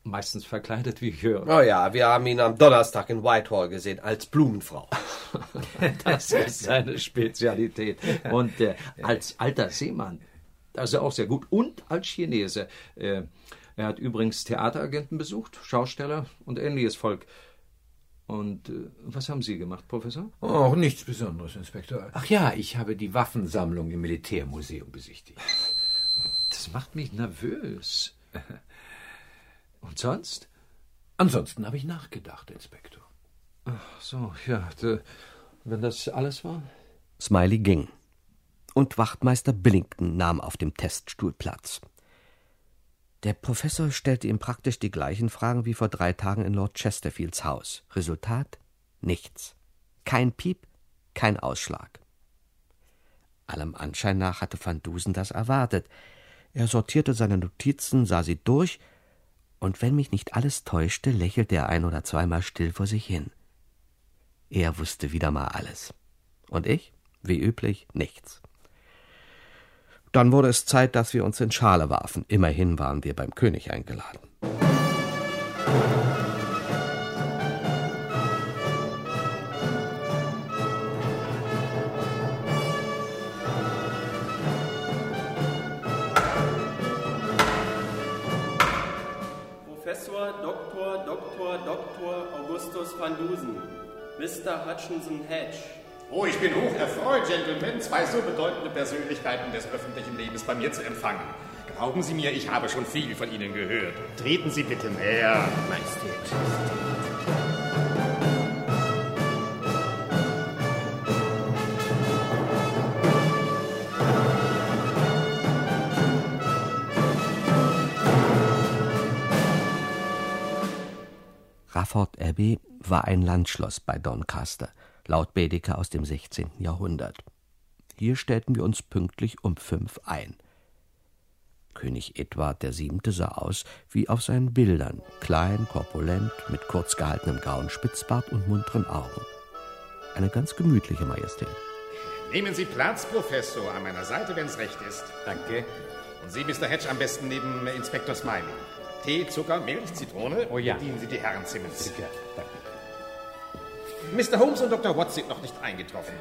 Meistens verkleidet, wie ich höre. Oh ja, wir haben ihn am Donnerstag in Whitehall gesehen, als Blumenfrau. Das ist seine Spezialität. Und äh, als alter Seemann, das ist er auch sehr gut. Und als Chinese. Äh, er hat übrigens Theateragenten besucht, Schausteller und ähnliches Volk. Und äh, was haben Sie gemacht, Professor? Auch nichts Besonderes, Inspektor. Ach ja, ich habe die Waffensammlung im Militärmuseum besichtigt. Das macht mich nervös. Und sonst? Ansonsten habe ich nachgedacht, Inspektor. Ach so, ja. Wenn das alles war? Smiley ging. Und Wachtmeister Billington nahm auf dem Teststuhl Platz. Der Professor stellte ihm praktisch die gleichen Fragen wie vor drei Tagen in Lord Chesterfields Haus. Resultat? Nichts. Kein Piep, kein Ausschlag. Allem Anschein nach hatte Van Dusen das erwartet. Er sortierte seine Notizen, sah sie durch, und wenn mich nicht alles täuschte, lächelte er ein oder zweimal still vor sich hin. Er wusste wieder mal alles. Und ich, wie üblich, nichts. Dann wurde es Zeit, dass wir uns in Schale warfen. Immerhin waren wir beim König eingeladen. Professor Dr. Dr. Dr. Augustus van Dusen, Mr. Hutchinson Hedge. Oh, ich bin hoch erfreut, Gentlemen, zwei so bedeutende Persönlichkeiten des öffentlichen Lebens bei mir zu empfangen. Glauben Sie mir, ich habe schon viel von Ihnen gehört. Treten Sie bitte näher. Majestät. Rafford Abbey war ein Landschloss bei Doncaster, laut Baedeker aus dem 16. Jahrhundert. Hier stellten wir uns pünktlich um fünf ein. König Edward VII. sah aus wie auf seinen Bildern, klein, korpulent, mit kurz gehaltenem grauen Spitzbart und munteren Augen. Eine ganz gemütliche Majestät. Nehmen Sie Platz, Professor, an meiner Seite, wenn es recht ist. Danke. Und Sie, Mr. Hedge, am besten neben Inspektor Smiley. Tee, Zucker, Milch, Zitrone. Oh ja. Bedienen Sie die Herren Simmons. Sicher, danke. Mr. Holmes und Dr. Watts sind noch nicht eingetroffen.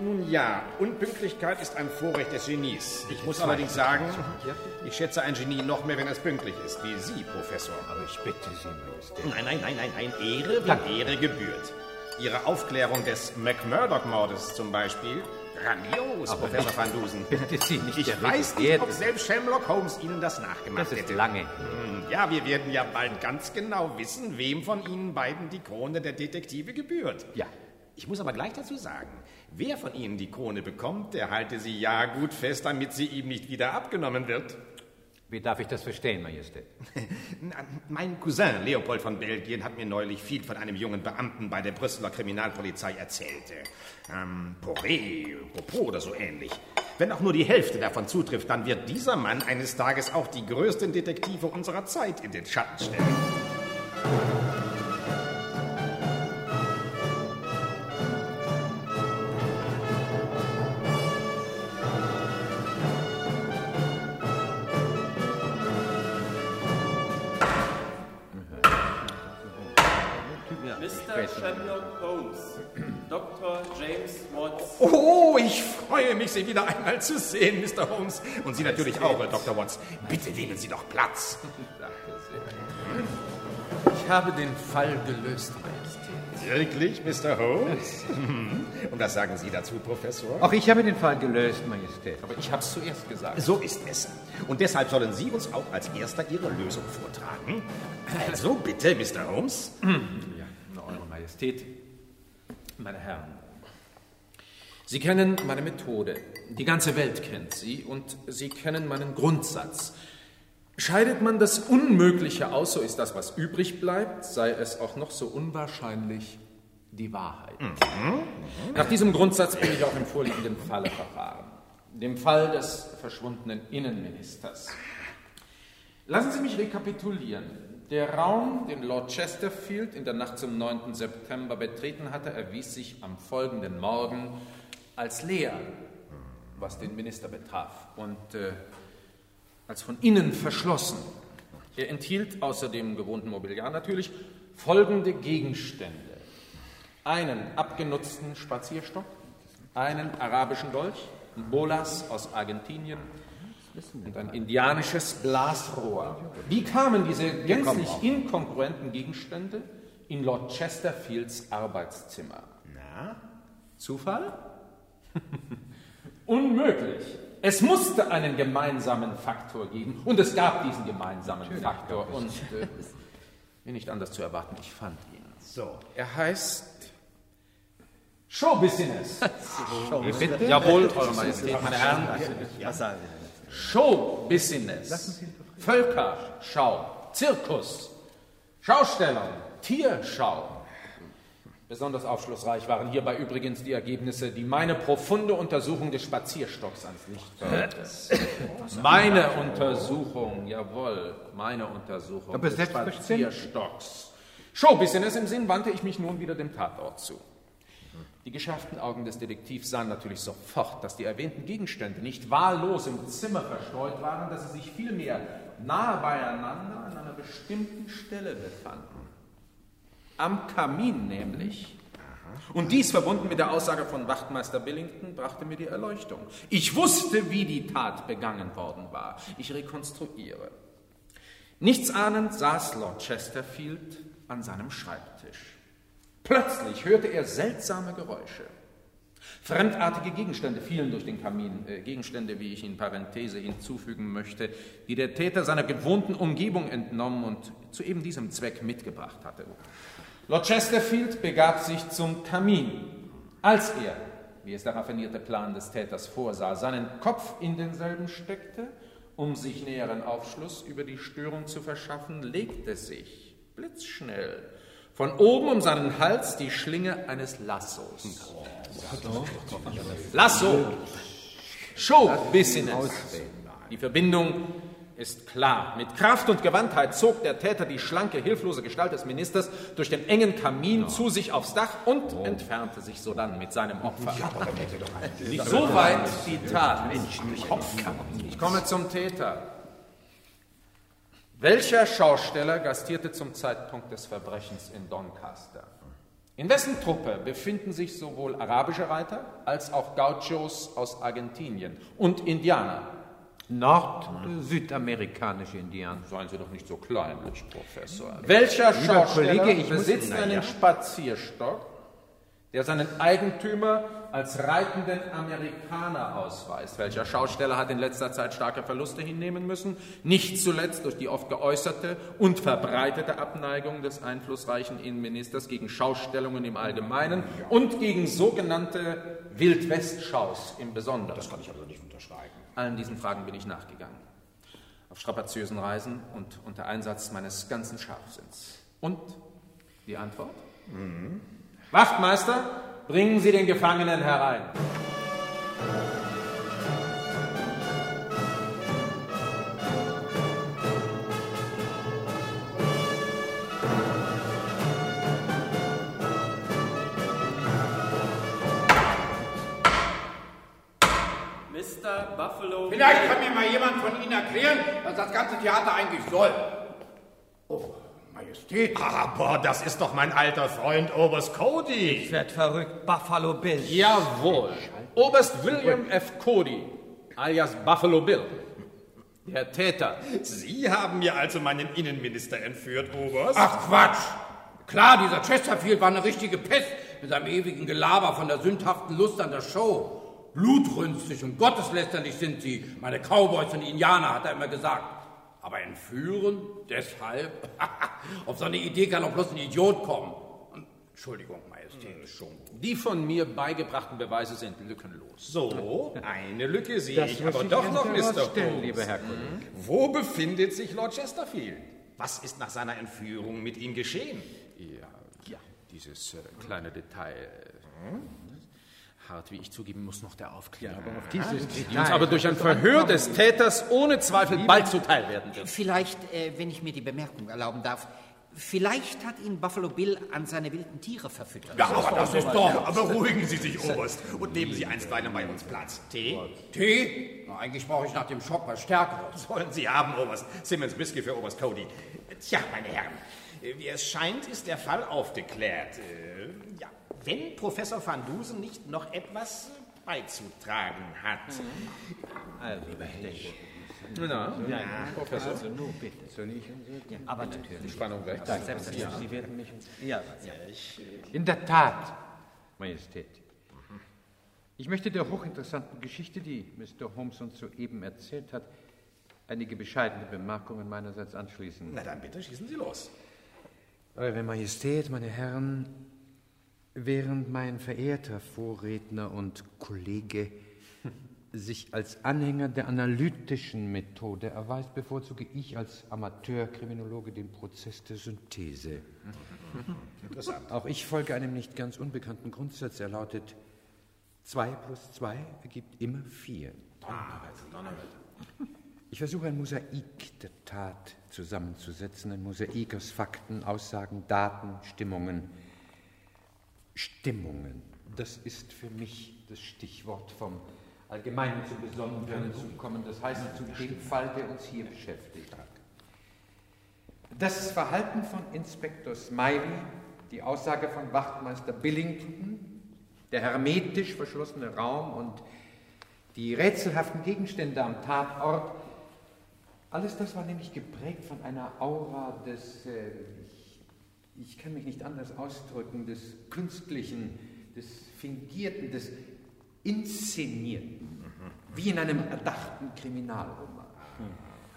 Nun ja, Unpünktlichkeit ist ein Vorrecht des Genies. Ich muss allerdings sagen, ich schätze ein Genie noch mehr, wenn es pünktlich ist, wie Sie, Professor. Aber ich bitte Sie, Majestät. Nein, nein, nein, nein, nein, Ehre, wenn Ehre gebührt. Ihre Aufklärung des McMurdoch-Mordes zum Beispiel, grandios, Aber Professor ich Van Dusen. bitte Sie nicht Ich weiß nicht, ob selbst Sherlock Holmes Ihnen das nachgemacht Das ist hätte. lange. Hm, Ja, wir werden ja bald ganz genau wissen, wem von Ihnen beiden die Krone der Detektive gebührt. Ja. Ich muss aber gleich dazu sagen, wer von Ihnen die Krone bekommt, der halte sie ja gut fest, damit sie ihm nicht wieder abgenommen wird. Wie darf ich das verstehen, Majestät? Mein Cousin Leopold von Belgien hat mir neulich viel von einem jungen Beamten bei der Brüsseler Kriminalpolizei erzählt. Ähm, Poré, Popo oder so ähnlich. Wenn auch nur die Hälfte davon zutrifft, dann wird dieser Mann eines Tages auch die größten Detektive unserer Zeit in den Schatten stellen. Sherlock Holmes. Dr. James Watts. Oh, ich freue mich, Sie wieder einmal zu sehen, Mr. Holmes. Und Sie natürlich auch, Herr Dr. Watts. Bitte nehmen Sie doch Platz. Ich habe den Fall gelöst, Majestät. Wirklich, Mr. Holmes? Und was sagen Sie dazu, Professor? Auch ich habe den Fall gelöst, Majestät. Aber ich habe es zuerst gesagt. So ist es. Und deshalb sollen Sie uns auch als Erster Ihre Lösung vortragen. Also bitte, Mr. Holmes. Majestät, meine Herren. Sie kennen meine Methode. Die ganze Welt kennt sie und Sie kennen meinen Grundsatz. Scheidet man das Unmögliche aus, so ist das, was übrig bleibt, sei es auch noch so unwahrscheinlich, die Wahrheit. Nach diesem Grundsatz bin ich auch im vorliegenden Falle verfahren. Dem Fall des verschwundenen Innenministers. Lassen Sie mich rekapitulieren. Der Raum, den Lord Chesterfield in der Nacht zum 9. September betreten hatte, erwies sich am folgenden Morgen als leer, was den Minister betraf, und äh, als von innen verschlossen. Er enthielt außer dem gewohnten Mobiliar natürlich folgende Gegenstände. Einen abgenutzten Spazierstock, einen arabischen Dolch, Bolas aus Argentinien und ein indianisches Blasrohr. Wie kamen diese gänzlich inkongruenten Gegenstände in Lord Chesterfields Arbeitszimmer? Na? Zufall? Unmöglich. Es musste einen gemeinsamen Faktor geben und es gab diesen gemeinsamen Faktor und äh, wie nicht anders zu erwarten, ich fand ihn. So. Er heißt Showbusiness. Wie bitte? Jawohl, Eure Majestät, meine Herren. Ja, sagen Showbusiness. Völkerschau. Zirkus. Schaustellung. Tierschau. Besonders aufschlussreich waren hierbei übrigens die Ergebnisse, die meine profunde Untersuchung des Spazierstocks ans Licht brachte. Meine Untersuchung, jawohl, meine Untersuchung des. Spazierstocks. Showbusiness im Sinn wandte ich mich nun wieder dem Tatort zu. Die geschärften Augen des Detektivs sahen natürlich sofort, dass die erwähnten Gegenstände nicht wahllos im Zimmer verstreut waren, dass sie sich vielmehr nahe beieinander an einer bestimmten Stelle befanden. Am Kamin nämlich. Und dies verbunden mit der Aussage von Wachtmeister Billington brachte mir die Erleuchtung. Ich wusste, wie die Tat begangen worden war. Ich rekonstruiere. Nichtsahnend saß Lord Chesterfield an seinem Schreibtisch. Plötzlich hörte er seltsame Geräusche. Fremdartige Gegenstände fielen durch den Kamin, äh, Gegenstände, wie ich in Parenthese hinzufügen möchte, die der Täter seiner gewohnten Umgebung entnommen und zu eben diesem Zweck mitgebracht hatte. Lord Chesterfield begab sich zum Kamin. Als er, wie es der raffinierte Plan des Täters vorsah, seinen Kopf in denselben steckte, um sich näheren Aufschluss über die Störung zu verschaffen, legte sich blitzschnell von oben um seinen Hals die Schlinge eines Lassos. Lasso! Schob bis in es. Die Verbindung ist klar. Mit Kraft und Gewandtheit zog der Täter die schlanke, hilflose Gestalt des Ministers durch den engen Kamin zu sich aufs Dach und entfernte sich sodann mit seinem Opfer. Soweit die Tat. Ich komme zum Täter. Welcher Schausteller gastierte zum Zeitpunkt des Verbrechens in Doncaster? In wessen Truppe befinden sich sowohl arabische Reiter als auch Gauchos aus Argentinien und Indianer? Nord-südamerikanische Indianer. Seien Sie doch nicht so kleinlich, Professor. Welcher Lieber Schausteller Kollege, besitzt einen. Spazierstock, der seinen Eigentümer als reitenden Amerikaner ausweist? Welcher Schausteller hat in letzter Zeit starke Verluste hinnehmen müssen? Nicht zuletzt durch die oft geäußerte und verbreitete Abneigung des einflussreichen Innenministers gegen Schaustellungen im Allgemeinen und gegen sogenannte Wildwest-Schaus im Besonderen. Das kann ich also nicht unterschreiben. Allen diesen Fragen bin ich nachgegangen. Auf strapaziösen Reisen und unter Einsatz meines ganzen Scharfsinns. Und die Antwort? Wachtmeister, bringen Sie den Gefangenen herein. Mr. Buffalo. Vielleicht kann mir mal jemand von Ihnen erklären, was das ganze Theater eigentlich soll. Oh, Majestät. Aber das ist doch mein alter Freund Oberst Cody. Ich werd verrückt. Buffalo Bill. Jawohl. Oberst William F. Cody, alias Buffalo Bill. Der Täter. Sie haben mir also meinen Innenminister entführt, Oberst? Ach Quatsch. Klar, dieser Chesterfield war eine richtige Pest mit seinem ewigen Gelaber von der sündhaften Lust an der Show. Blutrünstig und gotteslästerlich sind sie, meine Cowboys und Indianer, hat er immer gesagt. Aber entführen? Deshalb? Auf so eine Idee kann doch bloß ein Idiot kommen. Entschuldigung, Majestät. Schon Die von mir beigebrachten Beweise sind lückenlos. So, eine Lücke sehe Das ich aber ich doch noch, Mr. Holmes. lieber Herr Kollege. Hm? Wo befindet sich Lord Chesterfield? Was ist nach seiner Entführung mit ihm geschehen? Ja, ja. dieses äh, kleine Detail. äh, Hart, wie ich zugeben muss, noch der Aufklärung. aber auf dieses die Detail- uns aber durch ein Verhör des Täters ohne Zweifel bald zuteil werden wird. Vielleicht, äh, wenn ich mir die Bemerkung erlauben darf, vielleicht hat ihn Buffalo Bill an seine wilden Tiere verfüttert. Ja, aber das ist doch. Aber beruhigen Sie sich, Oberst, und nehmen Sie einstweilen bei uns Platz. Tee? Tee? Na, eigentlich brauche ich nach dem Schock was Stärkeres. Wollen Sie haben, Oberst. Simmons Whisky für Oberst Cody. Tja, meine Herren, wie es scheint, ist der Fall aufgeklärt. Ja, wenn Professor van Dusen nicht noch etwas beizutragen hat. Also, Na, ja, Professor? Also, nur bitte. Soll ich? Ja, aber natürlich. Die Spannung wächst. Nein, selbstverständlich. Ja. Sie werden mich. Ja, ja. In der Tat, Majestät. Ich möchte der hochinteressanten Geschichte, die Mr. Holmes uns soeben erzählt hat, einige bescheidene Bemerkungen meinerseits anschließen. Na dann bitte, schießen Sie los. Eure Majestät, meine Herren, während mein verehrter Vorredner und Kollege sich als Anhänger der analytischen Methode erweist, bevorzuge ich als Amateurkriminologe den Prozess der Synthese. Interessant. Auch ich folge einem nicht ganz unbekannten Grundsatz. Er lautet: 2 plus 2 ergibt immer 4. Ich versuche ein Mosaik der Tat zusammenzusetzen, ein Mosaik aus Fakten, Aussagen, Daten, Stimmungen. Stimmungen, das ist für mich das Stichwort vom Allgemeinen zum Besonderen zu kommen, das heißt zu dem Fall, der uns hier beschäftigt. Das Verhalten von Inspektor Smiley, die Aussage von Wachtmeister Billington, der hermetisch verschlossene Raum und die rätselhaften Gegenstände am Tatort, alles das war nämlich geprägt von einer Aura des, äh, ich, kann mich nicht anders ausdrücken, des Künstlichen, des Fingierten, des Inszenierten, wie in einem erdachten Kriminalroman.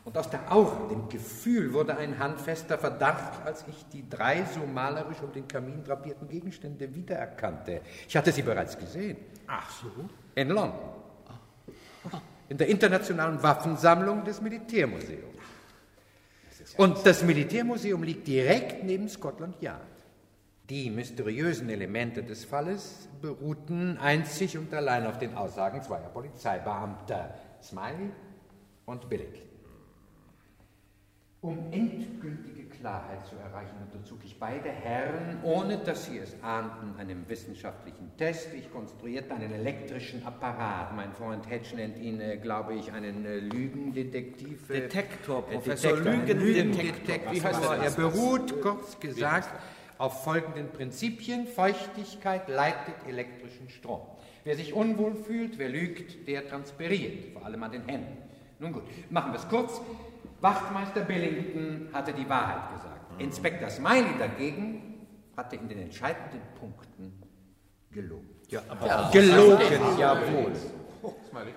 Und aus der Aura, dem Gefühl, wurde ein handfester Verdacht, als ich die drei so malerisch um den Kamin drapierten Gegenstände wiedererkannte. Ich hatte sie bereits gesehen. Ach so? In London. In der internationalen Waffensammlung des Militärmuseums. Und das Militärmuseum liegt direkt neben Scotland Yard. Die mysteriösen Elemente des Falles beruhten einzig und allein auf den Aussagen zweier Polizeibeamter, Smiley und Billig. Um endgültige Klarheit zu erreichen, unterzog ich beide Herren, ohne dass sie es ahnten, einem wissenschaftlichen Test. Ich konstruierte einen elektrischen Apparat. Mein Freund Hedge nennt ihn, äh, glaube ich, einen äh, Lügendetektiv. Äh, Detektor, äh, Professor, Detektor, Lügendetektor. Wie heißt er? Er beruht, kurz gesagt, auf folgenden Prinzipien. Feuchtigkeit leitet elektrischen Strom. Wer sich unwohl fühlt, wer lügt, der transpiriert, vor allem an den Händen. Nun gut, machen wir es kurz. Wachtmeister Billington hatte die Wahrheit gesagt. Inspektor Smiley dagegen hatte in den entscheidenden Punkten gelogen. Ja, aber Ja, gelogen, ja, jawohl.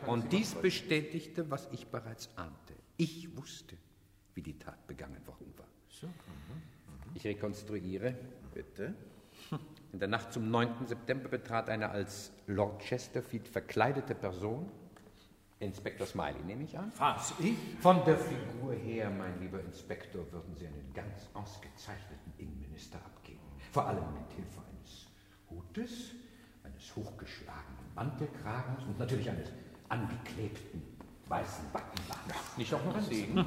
Und dies bestätigte, was ich bereits ahnte. Ich wusste, wie die Tat begangen worden war. Ich rekonstruiere. Bitte. In der Nacht zum 9. September betrat eine als Lord Chesterfield verkleidete Person, Inspektor Smiley nehme ich an. Was, ich? Von der Figur her, mein lieber Inspektor, würden Sie einen ganz ausgezeichneten Innenminister abgeben. Vor allem mit Hilfe eines Hutes, eines hochgeschlagenen Mantelkragens und natürlich eines angeklebten weißen Backenbarts. Nicht auch noch Degen?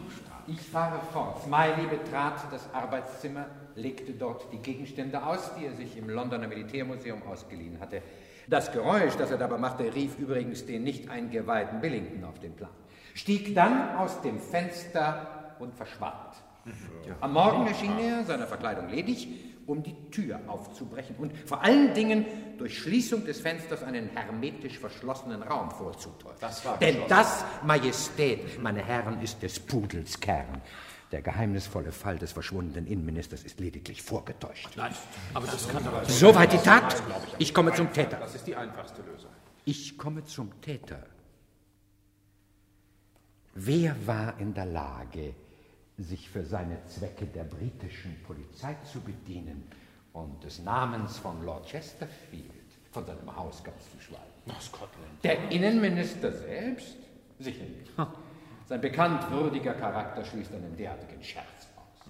Ich fahre fort. Smiley betrat das Arbeitszimmer, legte dort die Gegenstände aus, die er sich im Londoner Militärmuseum ausgeliehen hatte. Das Geräusch, das er dabei machte, rief übrigens den nicht eingeweihten Billington auf den Plan. Stieg dann aus dem Fenster und verschwand. Am Morgen erschien er, seiner Verkleidung ledig, um die Tür aufzubrechen und vor allen Dingen durch Schließung des Fensters einen hermetisch verschlossenen Raum vorzutäuschen. Denn das, Majestät, meine Herren, ist des Pudels Kern. Der geheimnisvolle Fall des verschwundenen Innenministers ist lediglich vorgetäuscht. Nein, aber das kann aber... Soweit die Tat. Ich komme zum Täter. Das ist die einfachste Lösung. Ich komme zum Täter. Wer war in der Lage, sich für seine Zwecke der britischen Polizei zu bedienen und des Namens von Lord Chesterfield, von seinem Haus ganz zu schweigen? Nach Scotland. Der Innenminister selbst? Sicher nicht. Sein bekannt würdiger Charakter schließt einen derartigen Scherz aus.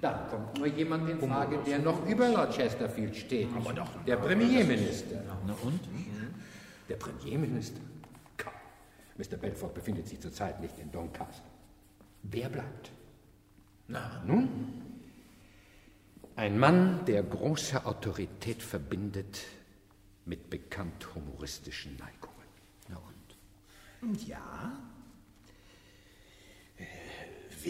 Dann kommt nur jemand in Frage, der noch über Lord Chesterfield steht. Aber doch. Der Premierminister. Na und? Der Premierminister? Kaum. Mr. Bedford befindet sich zurzeit nicht in Doncaster. Wer bleibt? Na, nun? Ein Mann, der große Autorität verbindet mit bekannt humoristischen Neigungen. Na und? Ja?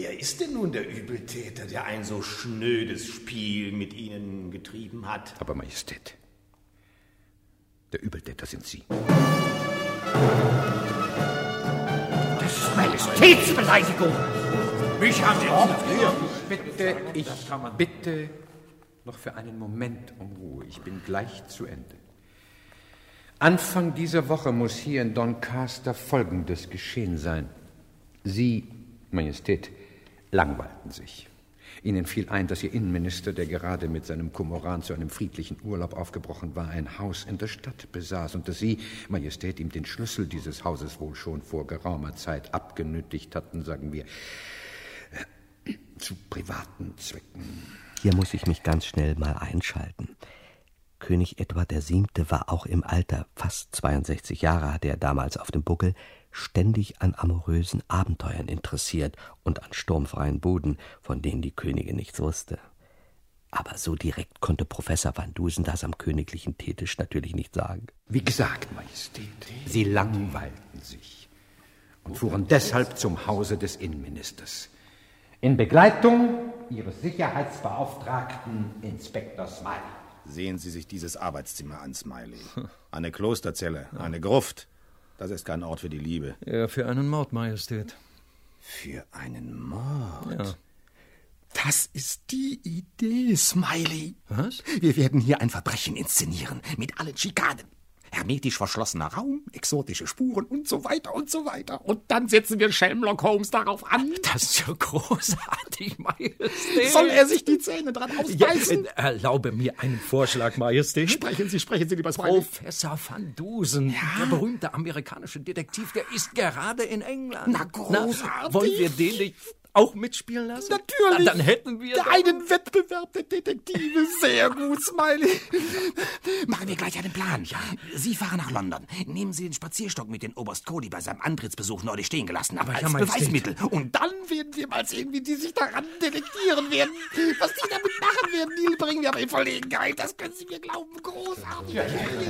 Wer ist denn nun der Übeltäter, der ein so schnödes Spiel mit Ihnen getrieben hat? Aber Majestät, der Übeltäter sind Sie. Das ist Majestätsbeleidigung! Mich haben Sie Ich bitte, ich bitte noch für einen Moment um Ruhe. Ich bin gleich zu Ende. Anfang dieser Woche muss hier in Doncaster Folgendes geschehen sein. Sie, Majestät, langweilten sich. Ihnen fiel ein, dass Ihr Innenminister, der gerade mit seinem Kumoran zu einem friedlichen Urlaub aufgebrochen war, ein Haus in der Stadt besaß und dass Sie, Majestät, ihm den Schlüssel dieses Hauses wohl schon vor geraumer Zeit abgenötigt hatten, sagen wir, äh, zu privaten Zwecken. Hier muss ich mich ganz schnell mal einschalten. König Edward VII. war auch im Alter, fast 62 Jahre hatte er damals auf dem Buckel, ständig an amorösen Abenteuern interessiert und an sturmfreien Buden, von denen die Königin nichts wusste. Aber so direkt konnte Professor Van Dusen das am königlichen Teetisch natürlich nicht sagen. Wie gesagt, Majestät, Sie langweilten sich und fuhren deshalb zum Hause des Innenministers. In Begleitung Ihres Sicherheitsbeauftragten Inspektor Smiley. Sehen Sie sich dieses Arbeitszimmer an, Smiley. Eine Klosterzelle, eine Gruft. Das ist kein Ort für die Liebe. Ja, für einen Mord, Majestät. Für einen Mord? Ja. Das ist die Idee, Smiley. Was? Wir werden hier ein Verbrechen inszenieren, mit allen Schikanen. Hermetisch verschlossener Raum, exotische Spuren und so weiter und so weiter. Und dann setzen wir Sherlock Holmes darauf an. Das ist ja großartig, Majestät. Soll er sich die Zähne dran ausbeißen? Ja, erlaube mir einen Vorschlag, Majestät. Sprechen Sie, sprechen Sie, lieber Smiley. Professor Van Dusen, der berühmte amerikanische Detektiv, der ist gerade in England. Na, großartig. Na, wollen wir den nicht auch mitspielen lassen? Natürlich. Na, dann hätten wir einen Wettbewerb der Detektive. Sehr gut, Smiley. Machen wir gleich einen Plan. Sie fahren nach London. Nehmen Sie den Spazierstock mit, den Oberst Cody bei seinem Antrittsbesuch neulich stehen gelassen Aber als ja. Beweismittel. Und dann werden wir mal sehen, wie die sich daran detektieren werden. Was die damit machen werden, die bringen wir aber in Verlegenheit. Das können Sie mir glauben. Großartig.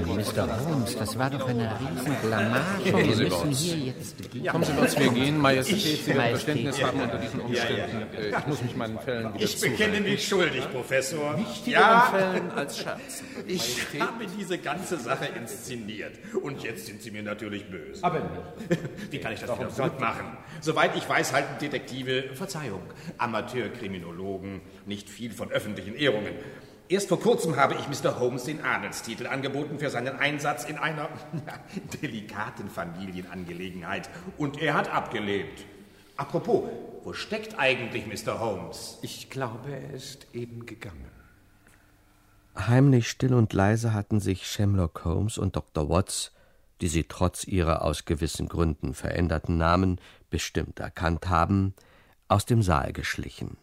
Mr. Holmes, das war doch eine riesen Blamage. Kommen Wir Sie, müssen hier jetzt... Kommen Sie, Lords, wir gehen. Majestät, Sie werden. Verständnis haben unter diesen Umständen. Ja, ja. Ich muss mich meinen Fällen wieder Ich bekenne zuwenden. mich schuldig, Professor. Wichtigeren Fällen als Scherzen. Ich habe diese ganze Sache inszeniert. Und jetzt sind Sie mir natürlich böse. Aber nicht. Wie kann ich das Warum wieder gut machen? Soweit ich weiß, halten Detektive, Verzeihung, Amateurkriminologen nicht viel von öffentlichen Ehrungen. Erst vor kurzem habe ich Mr. Holmes den Adelstitel angeboten für seinen Einsatz in einer delikaten Familienangelegenheit. Und er hat abgelehnt. Apropos, wo steckt eigentlich Mr. Holmes? Ich glaube, er ist eben gegangen. Heimlich still und leise hatten sich Sherlock Holmes und Dr. Watts, die sie trotz ihrer aus gewissen Gründen veränderten Namen bestimmt erkannt haben, aus dem Saal geschlichen.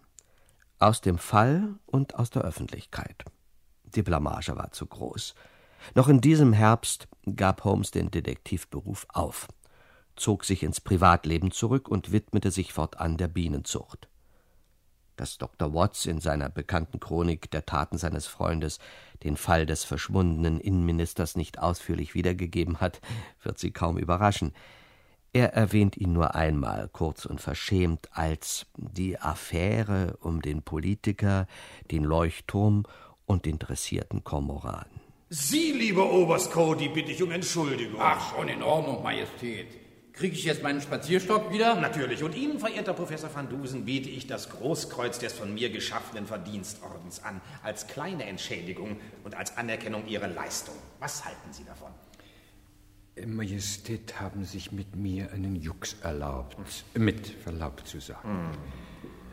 Aus dem Fall und aus der Öffentlichkeit. Die Blamage war zu groß. Noch in diesem Herbst gab Holmes den Detektivberuf auf, zog sich ins Privatleben zurück und widmete sich fortan der Bienenzucht. Dass Dr. Watts in seiner bekannten Chronik der Taten seines Freundes den Fall des verschwundenen Innenministers nicht ausführlich wiedergegeben hat, wird Sie kaum überraschen. Er erwähnt ihn nur einmal, kurz und verschämt, als die Affäre um den Politiker, den Leuchtturm und den dressierten Kormoran. Sie, lieber Oberst Cody, bitte ich um Entschuldigung. Ach, schon in Ordnung, Majestät. Kriege ich jetzt meinen Spazierstock wieder? Natürlich. Und Ihnen, verehrter Professor van Dusen, biete ich das Großkreuz des von mir geschaffenen Verdienstordens an, als kleine Entschädigung und als Anerkennung Ihrer Leistung. Was halten Sie davon? Majestät haben sich mit mir einen Jux erlaubt, mit Verlaub zu sagen.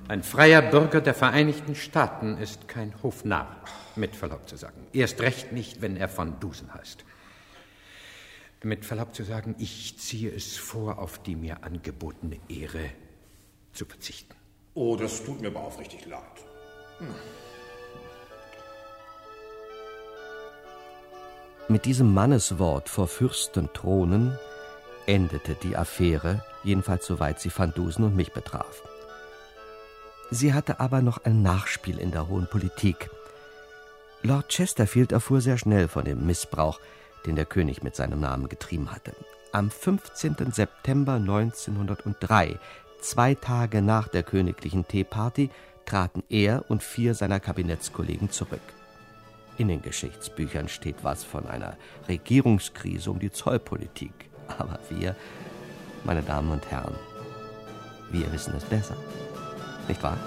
Ein freier Bürger der Vereinigten Staaten ist kein Hofnarr, mit Verlaub zu sagen. Erst recht nicht, wenn er von Dusen heißt. Mit Verlaub zu sagen, ich ziehe es vor, auf die mir angebotene Ehre zu verzichten. Oh, das tut mir aber aufrichtig leid. Mit diesem Manneswort vor Fürstenthronen endete die Affäre, jedenfalls soweit sie Van Dusen und mich betraf. Sie hatte aber noch ein Nachspiel in der hohen Politik. Lord Chesterfield erfuhr sehr schnell von dem Missbrauch, den der König mit seinem Namen getrieben hatte. Am 15. September 1903, zwei Tage nach der königlichen Teeparty, traten er und vier seiner Kabinettskollegen zurück. In den Geschichtsbüchern steht was von einer Regierungskrise um die Zollpolitik. Aber wir, meine Damen und Herren, wir wissen es besser. Nicht wahr?